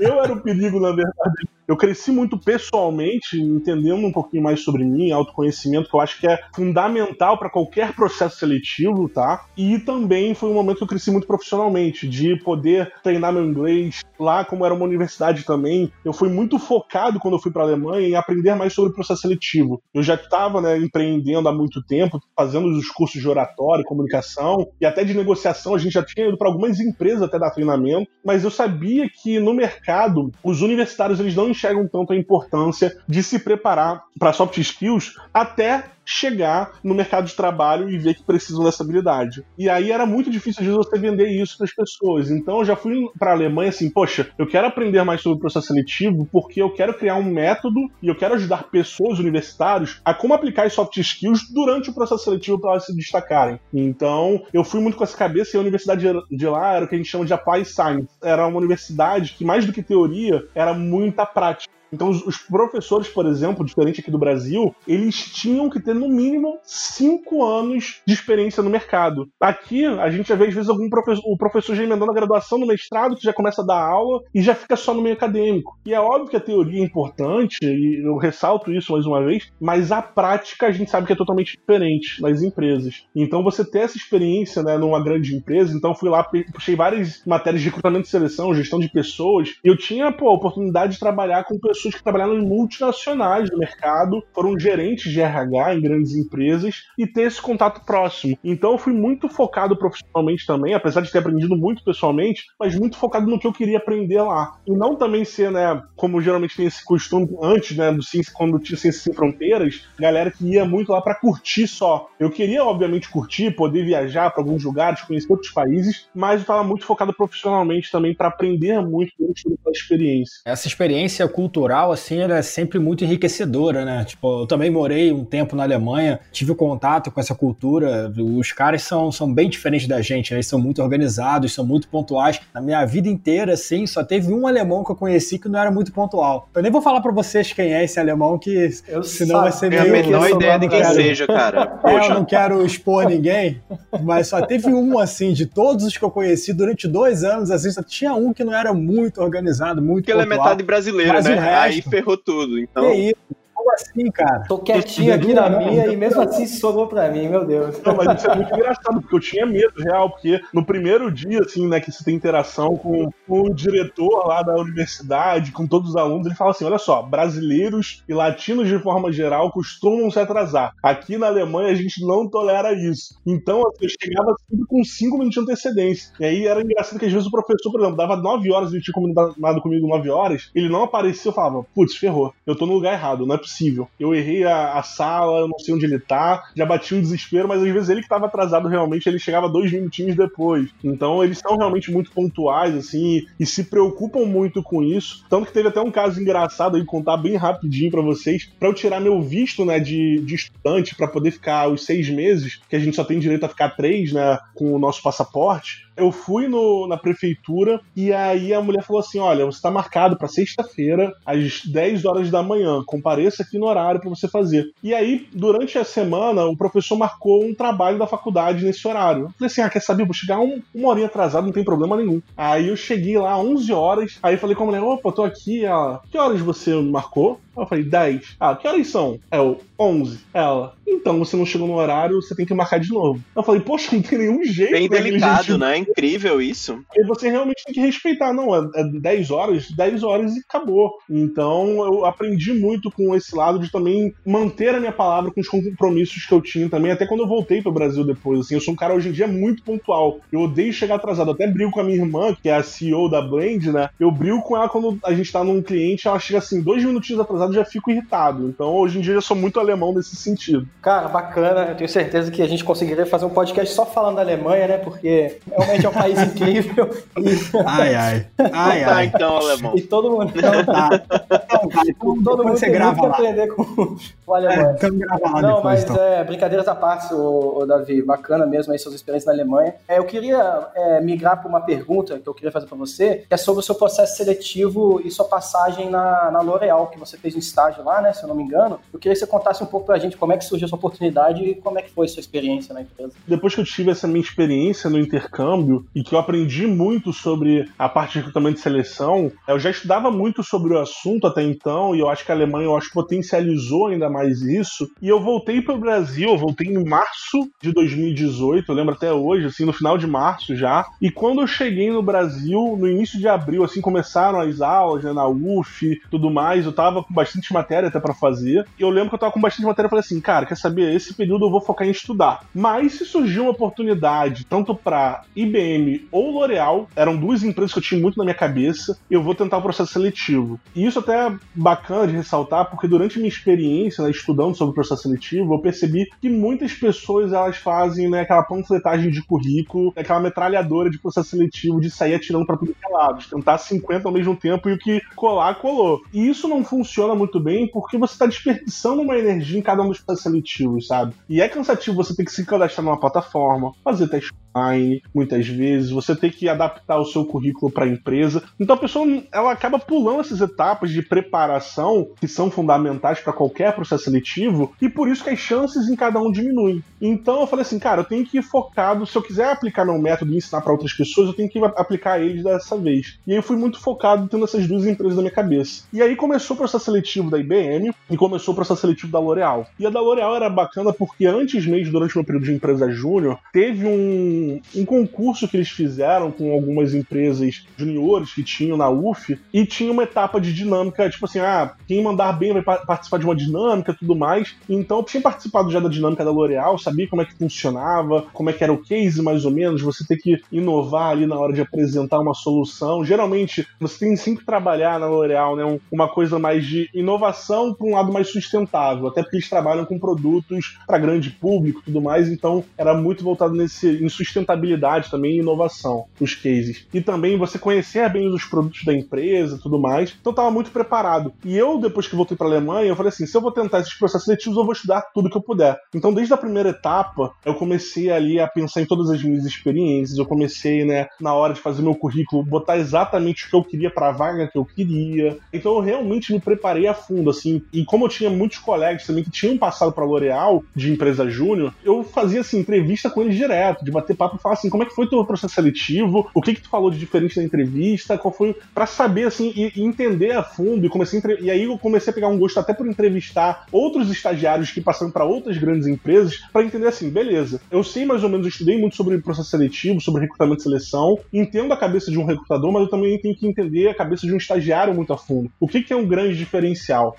eu era o perigo, na verdade eu cresci muito pessoalmente, entendendo um pouquinho mais sobre mim, autoconhecimento, que eu acho que é fundamental para qualquer processo seletivo, tá? E também foi um momento que eu cresci muito profissionalmente, de poder treinar meu inglês. Lá, como era uma universidade também, eu fui muito focado quando eu fui para a Alemanha em aprender mais sobre o processo seletivo. Eu já estava né, empreendendo há muito tempo, fazendo os cursos de oratória, comunicação e até de negociação. A gente já tinha ido para algumas empresas até dar treinamento, mas eu sabia que no mercado os universitários eles não enxergam tanto a importância de se preparar para soft skills até chegar no mercado de trabalho e ver que precisam dessa habilidade. E aí era muito difícil de você vender isso para as pessoas. Então eu já fui para a Alemanha assim, poxa, eu quero aprender mais sobre o processo seletivo porque eu quero criar um método e eu quero ajudar pessoas universitários a como aplicar as soft skills durante o processo seletivo para elas se destacarem. Então eu fui muito com essa cabeça e a universidade de lá era o que a gente chama de Applied Science. Era uma universidade que mais do que teoria era muita prática. Então, os, professores, por exemplo, diferente aqui do Brasil, eles tinham que ter no mínimo cinco anos de experiência no mercado. Aqui, a gente já vê às vezes algum professor, o professor já emendando a graduação no mestrado, que já começa a dar aula e já fica só no meio acadêmico. E é óbvio que a teoria é importante, e eu ressalto isso mais uma vez, mas a prática a gente sabe que é totalmente diferente nas empresas. Então, você ter essa experiência né, numa grande empresa, então fui lá, puxei várias matérias de recrutamento e seleção, gestão de pessoas, e eu tinha pô, a oportunidade de trabalhar com pessoas pessoas que trabalharam em multinacionais do mercado, foram gerentes de RH em grandes empresas e ter esse contato próximo. Então eu fui muito focado profissionalmente também, apesar de ter aprendido muito pessoalmente, mas muito focado no que eu queria aprender lá. E não também ser, né, como geralmente tem esse costume antes, né, do Ciência, quando tinha Ciência Sem Fronteiras, galera que ia muito lá para curtir só. Eu queria, obviamente, curtir, poder viajar para alguns lugares, conhecer outros países, mas eu estava muito focado profissionalmente também para aprender muito sobre a experiência. Essa experiência cultural cultural, assim, ela é sempre muito enriquecedora, né? Tipo, eu também morei um tempo na Alemanha, tive contato com essa cultura. Os caras são, são bem diferentes da gente, né? Eles são muito organizados, são muito pontuais. Na minha vida inteira, assim, só teve um alemão que eu conheci que não era muito pontual. Eu nem vou falar para vocês quem é esse alemão, que eu senão vai ser meio... Eu tenho a menor ideia de quem seja, cara. É, eu não quero expor ninguém, mas só teve um, assim, de todos os que eu conheci durante dois anos, assim, só tinha um que não era muito organizado, muito Porque pontual. ele é metade brasileiro, né? Aí ferrou tudo, então... É isso. Como assim, cara? Tô quietinho aqui na minha e mesmo assim sobrou pra mim, meu Deus. Não, mas isso é muito engraçado, porque eu tinha medo real, porque no primeiro dia, assim, né, que você tem interação com, com o diretor lá da universidade, com todos os alunos, ele fala assim: olha só, brasileiros e latinos de forma geral costumam se atrasar. Aqui na Alemanha a gente não tolera isso. Então, assim, eu chegava sempre com cinco minutos de antecedência. E aí era engraçado que às vezes o professor, por exemplo, dava nove horas, ele tinha combinado comigo nove horas, ele não aparecia, eu falava, putz, ferrou, eu tô no lugar errado, não é possível possível. Eu errei a, a, sala, eu não sei onde ele tá, já bati um desespero, mas às vezes ele que tava atrasado realmente, ele chegava dois minutinhos depois. Então eles são realmente muito pontuais, assim, e se preocupam muito com isso. Tanto que teve até um caso engraçado aí, contar bem rapidinho para vocês, para eu tirar meu visto, né, de, de estudante, para poder ficar os seis meses, que a gente só tem direito a ficar três, né, com o nosso passaporte eu fui no, na prefeitura e aí a mulher falou assim: olha, você está marcado para sexta-feira, às 10 horas da manhã. Compareça aqui no horário para você fazer. E aí, durante a semana, o professor marcou um trabalho da faculdade nesse horário. Eu falei assim: ah, quer saber? Vou chegar um, uma horinha atrasado, não tem problema nenhum. Aí eu cheguei lá 11 horas, aí falei com a mulher: opa, tô aqui. Ela, que horas você marcou? Eu falei, 10. Ah, que horas são? É o 11. Ela, então você não chegou no horário, você tem que marcar de novo. Eu falei, poxa, não tem nenhum jeito. Bem delicado, gente... né? Incrível isso. E você realmente tem que respeitar. Não, é, é 10 horas, 10 horas e acabou. Então eu aprendi muito com esse lado de também manter a minha palavra com os compromissos que eu tinha também, até quando eu voltei pro Brasil depois. Assim, eu sou um cara hoje em dia muito pontual. Eu odeio chegar atrasado. até brigo com a minha irmã, que é a CEO da Blend, né? Eu brigo com ela quando a gente tá num cliente, ela chega assim, dois minutinhos já fico irritado. Então, hoje em dia, eu sou muito alemão nesse sentido. Cara, bacana. Eu tenho certeza que a gente conseguiria fazer um podcast só falando da Alemanha, né? Porque realmente é um país incrível. E... Ai, ai. Ai, tá, ai. então, alemão. E todo mundo. Tá. Então, tá. Então, todo mundo você grava lá. aprender com o alemão. É, então grava lá Não, depois, mas então. é, brincadeiras à parte, o, o, Davi. Bacana mesmo aí suas experiências na Alemanha. É, eu queria é, migrar para uma pergunta que eu queria fazer para você, que é sobre o seu processo seletivo e sua passagem na, na L'Oréal, que você fez no estágio lá, né, se eu não me engano. Eu queria que você contasse um pouco pra gente como é que surgiu essa oportunidade e como é que foi sua experiência na empresa. Depois que eu tive essa minha experiência no intercâmbio e que eu aprendi muito sobre a parte de recrutamento de seleção, eu já estudava muito sobre o assunto até então e eu acho que a Alemanha, eu acho, potencializou ainda mais isso. E eu voltei para o Brasil, eu voltei em março de 2018, eu lembro até hoje, assim, no final de março já. E quando eu cheguei no Brasil, no início de abril, assim, começaram as aulas, né, na UF, tudo mais, eu tava com bastante matéria até para fazer. E eu lembro que eu tava com bastante matéria e falei assim, cara, quer saber? Esse período eu vou focar em estudar. Mas se surgiu uma oportunidade, tanto para IBM ou L'Oréal, eram duas empresas que eu tinha muito na minha cabeça, eu vou tentar o processo seletivo. E isso até é bacana de ressaltar, porque durante minha experiência, né, estudando sobre o processo seletivo, eu percebi que muitas pessoas elas fazem né, aquela panfletagem de currículo, aquela metralhadora de processo seletivo, de sair atirando para tudo que é lado, de tentar 50 ao mesmo tempo e o que colar, colou. E isso não funciona muito muito bem porque você está desperdiçando uma energia em cada um dos processos seletivos, sabe? E é cansativo você ter que se cadastrar numa plataforma, fazer teste online, muitas vezes, você tem que adaptar o seu currículo para a empresa. Então a pessoa ela acaba pulando essas etapas de preparação que são fundamentais para qualquer processo seletivo e por isso que as chances em cada um diminuem. Então eu falei assim, cara, eu tenho que ir focado, se eu quiser aplicar meu método e ensinar para outras pessoas, eu tenho que aplicar eles dessa vez. E aí eu fui muito focado tendo essas duas empresas na minha cabeça. E aí começou o processo seletivo da IBM e começou o processo seletivo da L'Oréal. E a da L'Oréal era bacana porque antes mesmo, durante o meu período de empresa júnior, teve um um, concurso que eles fizeram com algumas empresas juniores que tinham na UF e tinha uma etapa de dinâmica, tipo assim, ah, quem mandar bem vai participar de uma dinâmica tudo mais. Então eu tinha participado já da dinâmica da L'Oréal, sabia como é que funcionava, como é que era o case mais ou menos, você tem que inovar ali na hora de apresentar uma solução. Geralmente você tem sim que trabalhar na L'Oréal, né, uma coisa mais de inovação para um lado mais sustentável, até porque eles trabalham com produtos para grande público tudo mais, então era muito voltado nesse em sustentabilidade também e inovação, os cases. E também você conhecer bem os produtos da empresa e tudo mais. Então eu tava muito preparado. E eu, depois que voltei para a Alemanha, eu falei assim: se eu vou tentar esses processos seletivos, eu vou estudar tudo que eu puder. Então, desde a primeira etapa, eu comecei ali a pensar em todas as minhas experiências, eu comecei, né, na hora de fazer meu currículo, botar exatamente o que eu queria para a vaga que eu queria. Então, eu realmente me preparei a fundo, assim. E como eu tinha muitos colegas também que tinham passado para L'Oréal de empresa júnior, eu fazia assim entrevista com eles direto, de bater papo e falar assim, como é que foi o teu processo seletivo? O que que tu falou de diferente da entrevista? Qual foi para saber assim e, e, entender a fundo e comecei a, e aí eu comecei a pegar um gosto até por entrevistar outros estagiários que passaram para outras grandes empresas para entender assim, beleza. Eu sei mais ou menos, eu estudei muito sobre processo seletivo, sobre recrutamento e seleção, entendo a cabeça de um recrutador, mas eu também tenho que entender a cabeça de um estagiário muito a fundo. O que que é um grande diferencial?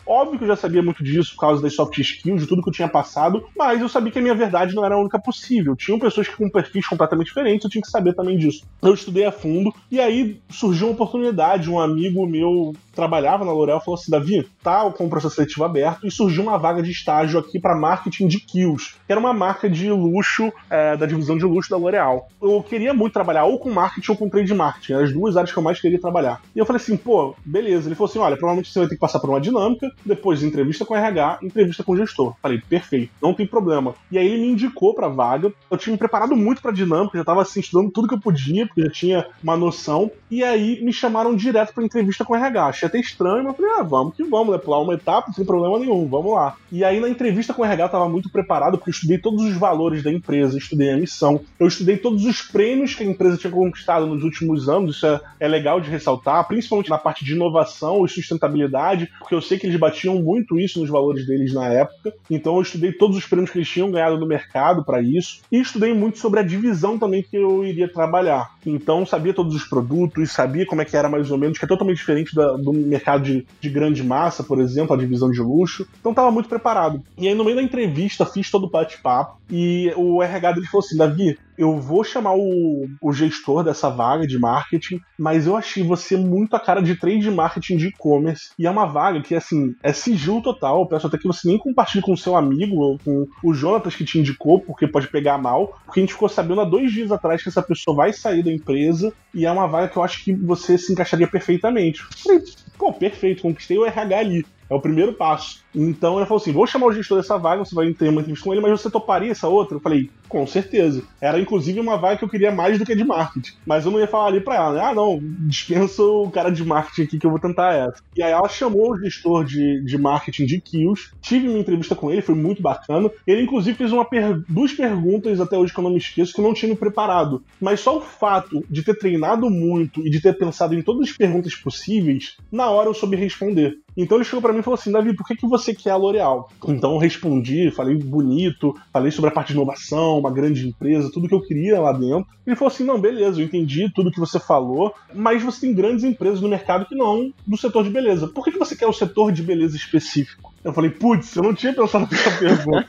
Óbvio que eu já sabia muito disso por causa das soft skills, de tudo que eu tinha passado, mas eu sabia que a minha verdade não era a única possível. Tinham pessoas que com perfis completamente diferentes, eu tinha que saber também disso. Eu estudei a fundo e aí surgiu uma oportunidade. Um amigo meu trabalhava na L'Oréal falou assim: Davi, tá com o processo seletivo aberto e surgiu uma vaga de estágio aqui para marketing de Kills, que era uma marca de luxo, é, da divisão de luxo da L'Oréal. Eu queria muito trabalhar ou com marketing ou com trade marketing, as duas áreas que eu mais queria trabalhar. E eu falei assim: pô, beleza. Ele falou assim: olha, provavelmente você vai ter que passar por uma dinâmica, depois entrevista com RH, entrevista com gestor. Falei, perfeito, não tem problema. E aí ele me indicou pra vaga. Eu tinha me preparado muito pra dinâmica, já tava assim, estudando tudo que eu podia, porque já tinha uma noção. E aí me chamaram direto pra entrevista com RH. Achei até estranho, mas falei, ah, vamos que vamos, né? Pular uma etapa sem problema nenhum, vamos lá. E aí na entrevista com RH eu tava muito preparado, porque eu estudei todos os valores da empresa, estudei a missão, eu estudei todos os prêmios que a empresa tinha conquistado nos últimos anos, isso é, é legal de ressaltar, principalmente na parte de inovação e sustentabilidade, porque eu sei que eles batiam muito isso nos valores deles na época. Então eu estudei todos os prêmios que eles tinham ganhado no mercado para isso e estudei muito sobre a divisão também que eu iria trabalhar. Então sabia todos os produtos, sabia como é que era mais ou menos, que é totalmente diferente da, do mercado de, de grande massa, por exemplo, a divisão de luxo. Então estava muito preparado. E aí no meio da entrevista fiz todo o bate-papo e o RH dele falou assim: Davi, eu vou chamar o, o gestor dessa vaga de marketing, mas eu achei você muito a cara de trade marketing de e-commerce. E é uma vaga que, assim, é sigilo total. Eu peço até que você nem compartilhe com o seu amigo ou com o Jonatas que te indicou, porque pode pegar mal. Porque a gente ficou sabendo há dois dias atrás que essa pessoa vai sair da empresa e é uma vaga que eu acho que você se encaixaria perfeitamente. falei, pô, perfeito, conquistei o RH ali. É o primeiro passo. Então ela falou assim: vou chamar o gestor dessa vaga, você vai ter uma entrevista com ele, mas você toparia essa outra? Eu falei, com certeza. Era inclusive uma vaga que eu queria mais do que de marketing. Mas eu não ia falar ali pra ela, né? Ah, não, dispensa o cara de marketing aqui que eu vou tentar essa. E aí ela chamou o gestor de, de marketing de Kills, tive uma entrevista com ele, foi muito bacana. Ele, inclusive, fez uma per duas perguntas até hoje que eu não me esqueço, que eu não tinha me preparado. Mas só o fato de ter treinado muito e de ter pensado em todas as perguntas possíveis, na hora eu soube responder. Então ele chegou para mim e falou assim: Davi, por que, que você quer a L'Oréal? Então eu respondi, falei bonito, falei sobre a parte de inovação, uma grande empresa, tudo que eu queria lá dentro. Ele falou assim: não, beleza, eu entendi tudo que você falou, mas você tem grandes empresas no mercado que não do setor de beleza. Por que, que você quer o setor de beleza específico? Eu falei, putz, eu não tinha pensado nessa pergunta.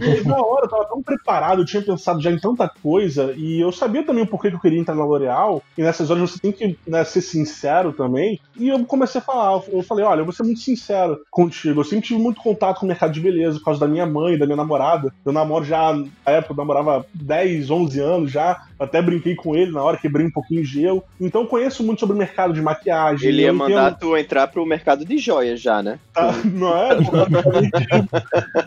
e, na hora, eu tava tão preparado, eu tinha pensado já em tanta coisa, e eu sabia também o porquê que eu queria entrar na L'Oréal, e nessas horas você tem que né, ser sincero também. E eu comecei a falar, eu falei, olha, eu vou ser muito sincero contigo. Eu sempre tive muito contato com o mercado de beleza, por causa da minha mãe, da minha namorada. Eu namoro já, na época, eu namorava 10, 11 anos já, até brinquei com ele na hora, quebrei um pouquinho de gelo. Então conheço muito sobre o mercado de maquiagem. Ele ia mandar entendo... tu entrar pro mercado de joias já, né? Ah, não é?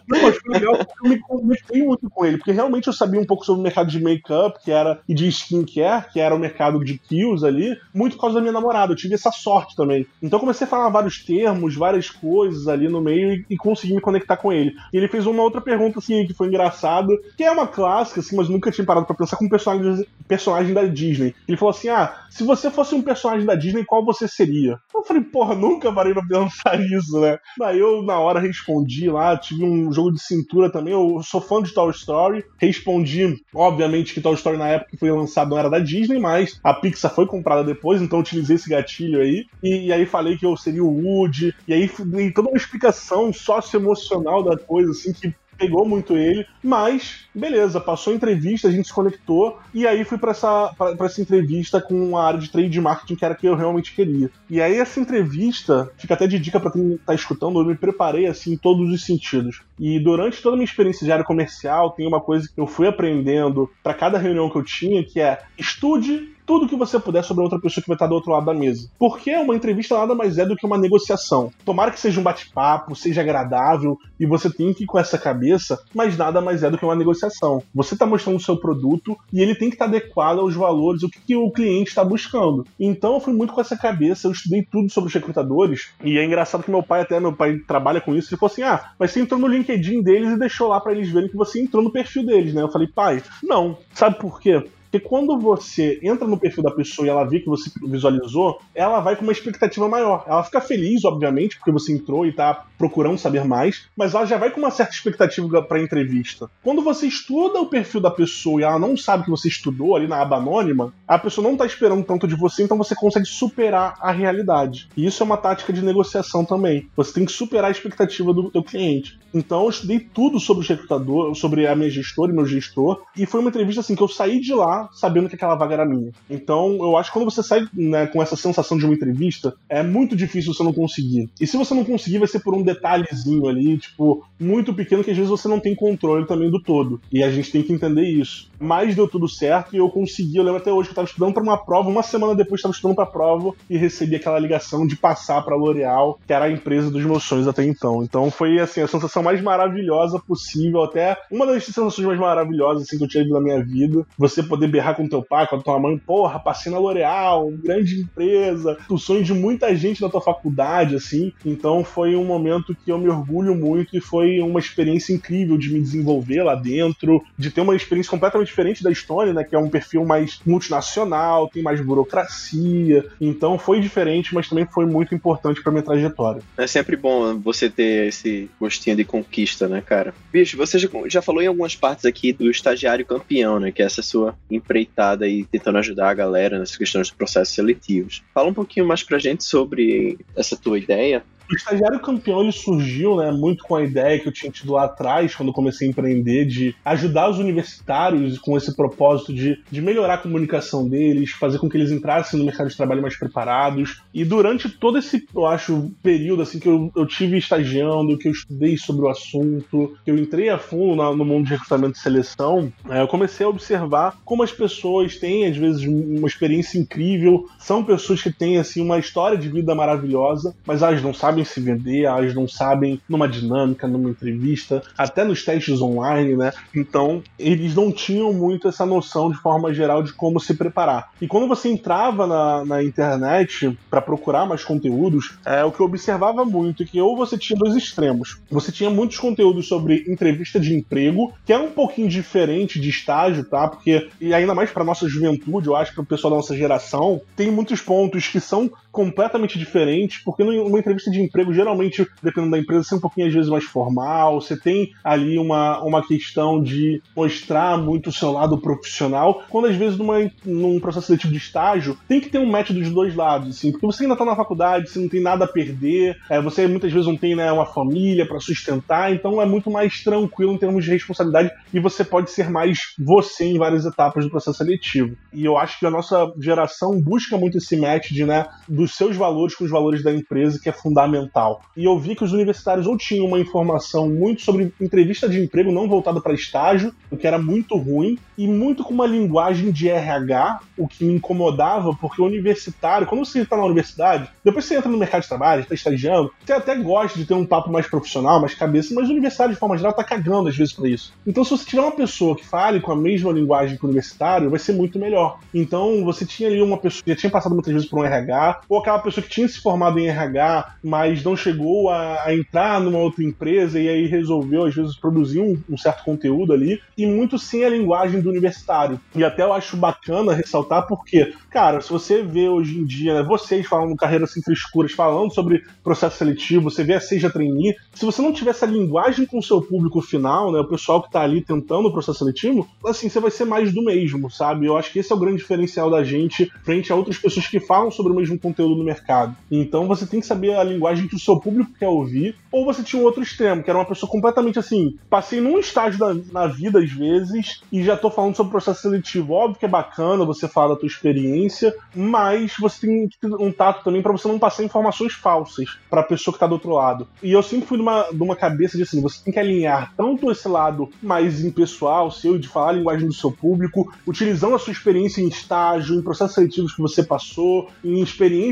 não, mas foi legal porque eu me conectei muito com ele, porque realmente eu sabia um pouco sobre o mercado de make-up, que era, e de skincare, que era o mercado de kills ali, muito por causa da minha namorada. Eu tive essa sorte também. Então comecei a falar vários termos, várias coisas ali no meio e, e consegui me conectar com ele. E ele fez uma outra pergunta, assim, que foi engraçada, que é uma clássica, assim, mas nunca tinha parado pra pensar com personagem, personagem da Disney. Ele falou assim: ah, se você fosse um personagem da Disney, qual você seria? Eu falei, porra, nunca parei pra pensar nisso, né? Daí eu, na hora, respondi lá, tive um jogo de cintura também. Eu sou fã de Toy Story. Respondi, obviamente, que Toy Story na época que foi lançado não era da Disney, mas a Pixar foi comprada depois, então utilizei esse gatilho aí. E, e aí falei que eu seria o Woody. E aí dei toda uma explicação socioemocional da coisa, assim, que pegou muito ele, mas beleza, passou a entrevista, a gente se conectou e aí fui para essa, pra, essa entrevista com a área de trade marketing que era que eu realmente queria. E aí essa entrevista, fica até de dica para quem tá escutando, eu me preparei assim em todos os sentidos. E durante toda a minha experiência de área comercial, tem uma coisa que eu fui aprendendo para cada reunião que eu tinha, que é estude tudo que você puder sobre a outra pessoa que vai estar do outro lado da mesa. Porque uma entrevista nada mais é do que uma negociação. Tomara que seja um bate-papo, seja agradável e você tem que ir com essa cabeça, mas nada mais é do que uma negociação. Você está mostrando o seu produto e ele tem que estar adequado aos valores, o que, que o cliente está buscando. Então eu fui muito com essa cabeça, eu estudei tudo sobre os recrutadores e é engraçado que meu pai, até meu pai trabalha com isso, ele falou assim: ah, mas você entrou no LinkedIn deles e deixou lá para eles verem que você entrou no perfil deles, né? Eu falei, pai, não. Sabe por quê? Porque quando você entra no perfil da pessoa e ela vê que você visualizou, ela vai com uma expectativa maior. Ela fica feliz, obviamente, porque você entrou e tá procurando saber mais, mas ela já vai com uma certa expectativa para entrevista. Quando você estuda o perfil da pessoa e ela não sabe que você estudou ali na aba anônima, a pessoa não tá esperando tanto de você, então você consegue superar a realidade. E isso é uma tática de negociação também. Você tem que superar a expectativa do teu cliente. Então eu estudei tudo sobre o recrutador, sobre a minha gestora e meu gestor, e foi uma entrevista assim que eu saí de lá sabendo que aquela vaga era minha. Então, eu acho que quando você sai né, com essa sensação de uma entrevista, é muito difícil você não conseguir. E se você não conseguir, vai ser por um detalhezinho ali, tipo, muito pequeno, que às vezes você não tem controle também do todo. E a gente tem que entender isso. Mas deu tudo certo e eu consegui. Eu lembro até hoje que eu tava estudando para uma prova, uma semana depois estava estudando para prova e recebi aquela ligação de passar para L'Oréal, que era a empresa dos meus sonhos até então. Então foi assim a sensação mais maravilhosa possível, até uma das sensações mais maravilhosas assim, que eu tive na minha vida. Você poder berrar com teu pai, com a tua mãe, porra, passei na L'Oréal, grande empresa, o sonho de muita gente na tua faculdade, assim. Então foi um momento que eu me orgulho muito e foi uma experiência incrível de me desenvolver lá dentro, de ter uma experiência completamente diferente da Estônia, né, que é um perfil mais multinacional, tem mais burocracia. Então foi diferente, mas também foi muito importante para minha trajetória. É sempre bom você ter esse gostinho de conquista, né, cara? Bicho, você já falou em algumas partes aqui do estagiário campeão, né, que é essa sua empreitada e tentando ajudar a galera nessas questões de processos seletivos. Fala um pouquinho mais pra gente sobre essa tua ideia o estagiário campeão ele surgiu né, muito com a ideia que eu tinha tido lá atrás, quando comecei a empreender, de ajudar os universitários com esse propósito de, de melhorar a comunicação deles, fazer com que eles entrassem no mercado de trabalho mais preparados. E durante todo esse, eu acho, período assim que eu, eu tive estagiando, que eu estudei sobre o assunto, que eu entrei a fundo na, no mundo de recrutamento e seleção, é, eu comecei a observar como as pessoas têm, às vezes, uma experiência incrível, são pessoas que têm assim uma história de vida maravilhosa, mas elas não sabem sabem se vender, elas não sabem numa dinâmica, numa entrevista, até nos testes online, né? Então, eles não tinham muito essa noção de forma geral de como se preparar. E quando você entrava na, na internet para procurar mais conteúdos, é o que eu observava muito é que ou você tinha dois extremos. Você tinha muitos conteúdos sobre entrevista de emprego, que é um pouquinho diferente de estágio, tá? Porque e ainda mais para nossa juventude, eu acho para o pessoal da nossa geração, tem muitos pontos que são completamente diferentes, porque numa entrevista de emprego, geralmente, dependendo da empresa, você é um pouquinho às vezes mais formal, você tem ali uma, uma questão de mostrar muito o seu lado profissional, quando às vezes numa, num processo seletivo de estágio, tem que ter um match dos dois lados, assim, porque você ainda está na faculdade, você não tem nada a perder, é, você muitas vezes não tem né, uma família para sustentar, então é muito mais tranquilo em termos de responsabilidade e você pode ser mais você em várias etapas do processo seletivo. E eu acho que a nossa geração busca muito esse match de, né, dos seus valores com os valores da empresa, que é fundamental. E eu vi que os universitários ou tinham uma informação muito sobre entrevista de emprego não voltada para estágio, o que era muito ruim, e muito com uma linguagem de RH, o que me incomodava, porque o universitário, quando você está na universidade, depois você entra no mercado de trabalho, está estagiando, você até gosta de ter um papo mais profissional, mais cabeça, mas o universitário, de forma geral, está cagando às vezes para isso. Então, se você tiver uma pessoa que fale com a mesma linguagem que o universitário, vai ser muito melhor. Então, você tinha ali uma pessoa que já tinha passado muitas vezes por um RH, ou aquela pessoa que tinha se formado em RH, mas não chegou a, a entrar numa outra empresa e aí resolveu, às vezes, produzir um, um certo conteúdo ali, e muito sem a linguagem do universitário. E até eu acho bacana ressaltar porque, cara, se você vê hoje em dia, né, vocês falando carreiras sem frescuras, falando sobre processo seletivo, você vê a Seja Trainee, se você não tiver essa linguagem com o seu público final, né, o pessoal que tá ali tentando o processo seletivo, assim, você vai ser mais do mesmo, sabe? Eu acho que esse é o grande diferencial da gente frente a outras pessoas que falam sobre o mesmo conteúdo conteúdo no mercado. Então você tem que saber a linguagem que o seu público quer ouvir, ou você tinha um outro extremo, que era uma pessoa completamente assim, passei num estágio da, na vida às vezes e já tô falando sobre processo seletivo. Óbvio que é bacana você falar da tua experiência, mas você tem que ter um tato também para você não passar informações falsas para a pessoa que tá do outro lado. E eu sempre fui numa, numa cabeça de assim, você tem que alinhar tanto esse lado mais impessoal seu, de falar a linguagem do seu público, utilizando a sua experiência em estágio, em processos seletivos que você passou, em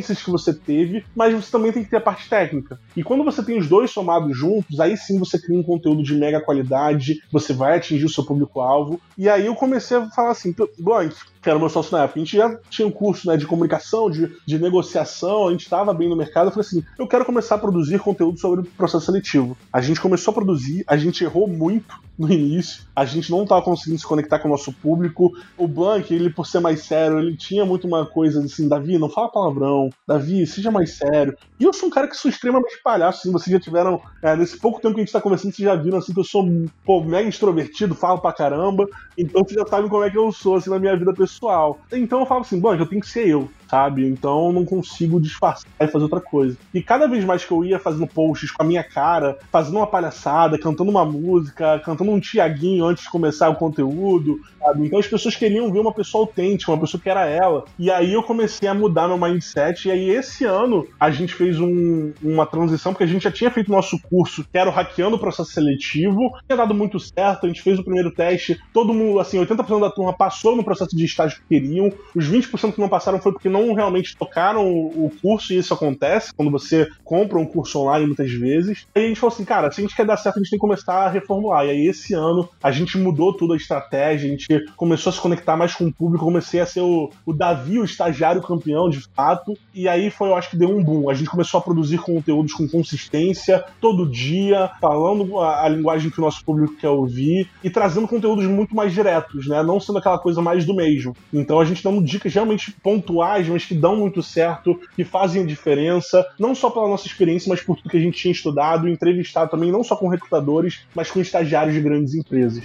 experiências que você teve, mas você também tem que ter a parte técnica. E quando você tem os dois somados juntos, aí sim você cria um conteúdo de mega qualidade, você vai atingir o seu público-alvo. E aí eu comecei a falar assim, Blank, que era o meu sócio na época, a gente já tinha um curso né, de comunicação, de, de negociação, a gente estava bem no mercado. Eu falei assim: eu quero começar a produzir conteúdo sobre o processo seletivo. A gente começou a produzir, a gente errou muito no início, a gente não estava conseguindo se conectar com o nosso público. O Blank, ele, por ser mais sério, ele tinha muito uma coisa assim: Davi, não fala palavrão, Davi, seja mais sério. E eu sou um cara que sou extremamente palhaço, assim, vocês já tiveram, é, nesse pouco tempo que a gente está conversando, vocês já viram assim que eu sou pô, mega extrovertido, falo pra caramba, então vocês já sabem como é que eu sou assim na minha vida pessoal pessoal. Então eu falo assim, bom, eu tenho que ser eu sabe? Então eu não consigo disfarçar e fazer outra coisa. E cada vez mais que eu ia fazendo posts com a minha cara, fazendo uma palhaçada, cantando uma música, cantando um Tiaguinho antes de começar o conteúdo, sabe? Então as pessoas queriam ver uma pessoa autêntica, uma pessoa que era ela. E aí eu comecei a mudar meu mindset. E aí esse ano a gente fez um, uma transição, porque a gente já tinha feito nosso curso, que era o Hackeando o Processo Seletivo. Tinha dado muito certo, a gente fez o primeiro teste, todo mundo, assim, 80% da turma passou no processo de estágio que queriam. Os 20% que não passaram foi porque não realmente tocaram o curso, e isso acontece quando você compra um curso online muitas vezes. E a gente falou assim, cara, se a gente quer dar certo, a gente tem que começar a reformular. E aí esse ano a gente mudou toda a estratégia, a gente começou a se conectar mais com o público, comecei a ser o, o Davi, o estagiário campeão de fato. E aí foi, eu acho que deu um boom. A gente começou a produzir conteúdos com consistência, todo dia, falando a, a linguagem que o nosso público quer ouvir e trazendo conteúdos muito mais diretos, né? Não sendo aquela coisa mais do mesmo. Então a gente dando dicas realmente pontuais, mas que dão muito certo, que fazem a diferença, não só pela nossa experiência, mas por tudo que a gente tinha estudado entrevistado também, não só com recrutadores, mas com estagiários de grandes empresas.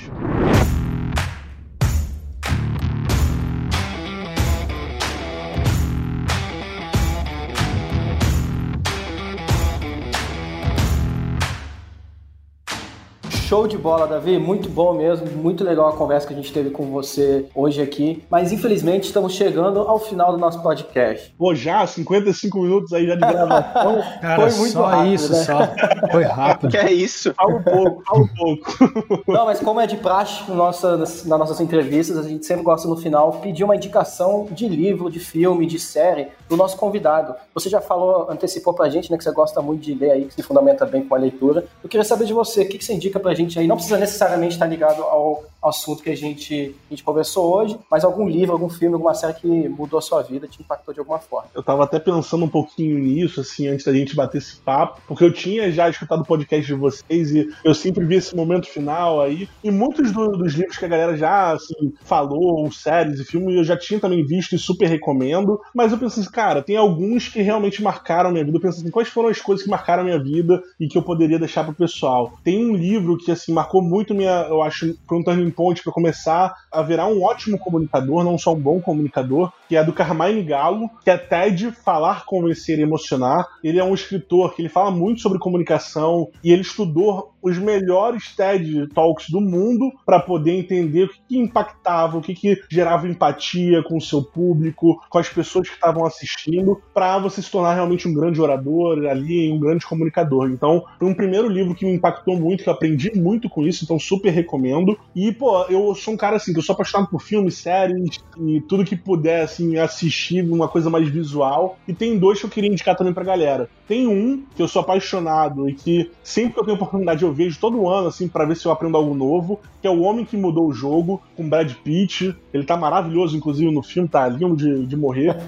Show de bola, Davi. Muito bom mesmo. Muito legal a conversa que a gente teve com você hoje aqui. Mas infelizmente estamos chegando ao final do nosso podcast. Pô, já 55 minutos aí já de gravação. Cara, Foi muito só rápido, isso, né? só. Foi rápido. Que é isso? Fala um pouco, fala um pouco. Não, mas como é de praxe nossa, nas nossas entrevistas, a gente sempre gosta no final pedir uma indicação de livro, de filme, de série do nosso convidado. Você já falou, antecipou pra gente, né, que você gosta muito de ler aí, que se fundamenta bem com a leitura. Eu queria saber de você, o que, que você indica pra gente aí? Não precisa necessariamente estar ligado ao, assunto que a gente, a gente conversou hoje, mas algum livro, algum filme, alguma série que mudou a sua vida, te impactou de alguma forma. Eu tava até pensando um pouquinho nisso, assim, antes da gente bater esse papo, porque eu tinha já escutado o podcast de vocês e eu sempre vi esse momento final aí, e muitos do, dos livros que a galera já, assim, falou, séries e filmes, eu já tinha também visto e super recomendo, mas eu pensei assim, cara, tem alguns que realmente marcaram minha vida. Eu pensei assim, quais foram as coisas que marcaram minha vida e que eu poderia deixar pro pessoal? Tem um livro que, assim, marcou muito minha, eu acho, foi um turning ponte para começar a virar um ótimo comunicador, não só um bom comunicador, que é do Carmine Galo, que é TED Falar, Convencer e Emocionar. Ele é um escritor que ele fala muito sobre comunicação e ele estudou os melhores TED Talks do mundo para poder entender o que, que impactava, o que, que gerava empatia com o seu público, com as pessoas que estavam assistindo, para você se tornar realmente um grande orador ali, um grande comunicador. Então, foi um primeiro livro que me impactou muito, que eu aprendi muito com isso, então super recomendo. E, pô, eu sou um cara assim, que eu sou apaixonado por filmes, séries e tudo que puder, assim, assistir uma coisa mais visual. E tem dois que eu queria indicar também pra galera. Tem um que eu sou apaixonado e que sempre que eu tenho oportunidade eu vejo todo ano, assim, para ver se eu aprendo algo novo, que é O Homem que Mudou o Jogo, com Brad Pitt. Ele tá maravilhoso, inclusive, no filme, tá lindo de, de morrer.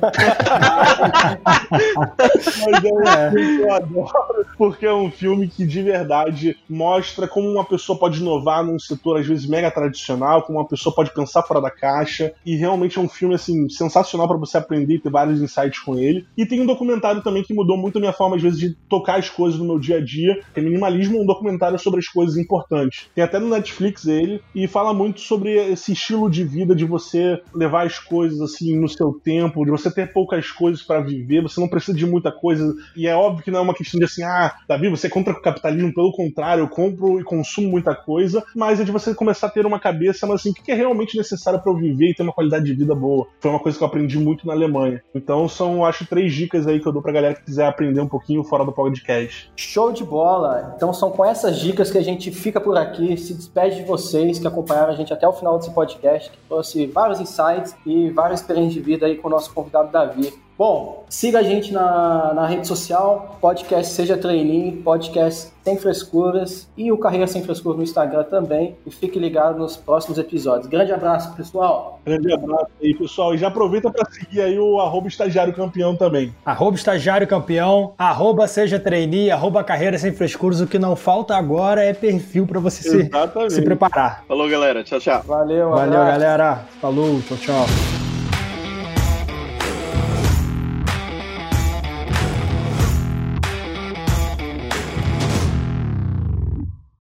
Mas é um filme que eu adoro, porque é um filme que de verdade mostra como uma pessoa pode inovar num setor às vezes mega tradicional, como uma pessoa pode pensar fora da caixa. E realmente é um filme assim sensacional para você aprender e ter vários insights com ele. E tem um documentário também que mudou muito a minha forma às vezes de tocar as coisas no meu dia a dia, que é Minimalismo, um documentário sobre as coisas importantes. Tem até no Netflix ele e fala muito sobre esse estilo de vida de você levar as coisas assim no seu tempo, de você ter poucas coisas para viver, você não precisa de muita coisa. E é óbvio que não é uma questão de assim, ah, Davi, você contra o capitalismo, pelo contrário, eu compro e consumo muita coisa, mas é de você começar a ter uma cabeça, mas assim, o que é realmente necessário para eu viver e ter uma qualidade de vida boa? Foi uma coisa que eu aprendi muito na Alemanha. Então são, acho, três dicas aí que eu dou pra galera que quiser aprender um pouquinho fora do podcast. Show de bola! Então são com essas dicas que a gente fica por aqui, se despede de vocês que acompanharam a gente até o final desse podcast, que trouxe vários insights e várias experiências de vida aí com o nosso convidado Davi. Bom, siga a gente na, na rede social, podcast Seja Trainee, podcast Sem Frescuras e o Carreira Sem Frescuras no Instagram também. E fique ligado nos próximos episódios. Grande abraço, pessoal. Grande abraço aí, pessoal. E já aproveita para seguir aí o arroba estagiário campeão também. Arroba estagiário campeão, arroba Seja Trainee, arroba Carreira Sem Frescuras. O que não falta agora é perfil para você se, se, preparar. Falou, galera. Tchau, tchau. Valeu, Valeu, abraço. galera. Falou, tchau, tchau.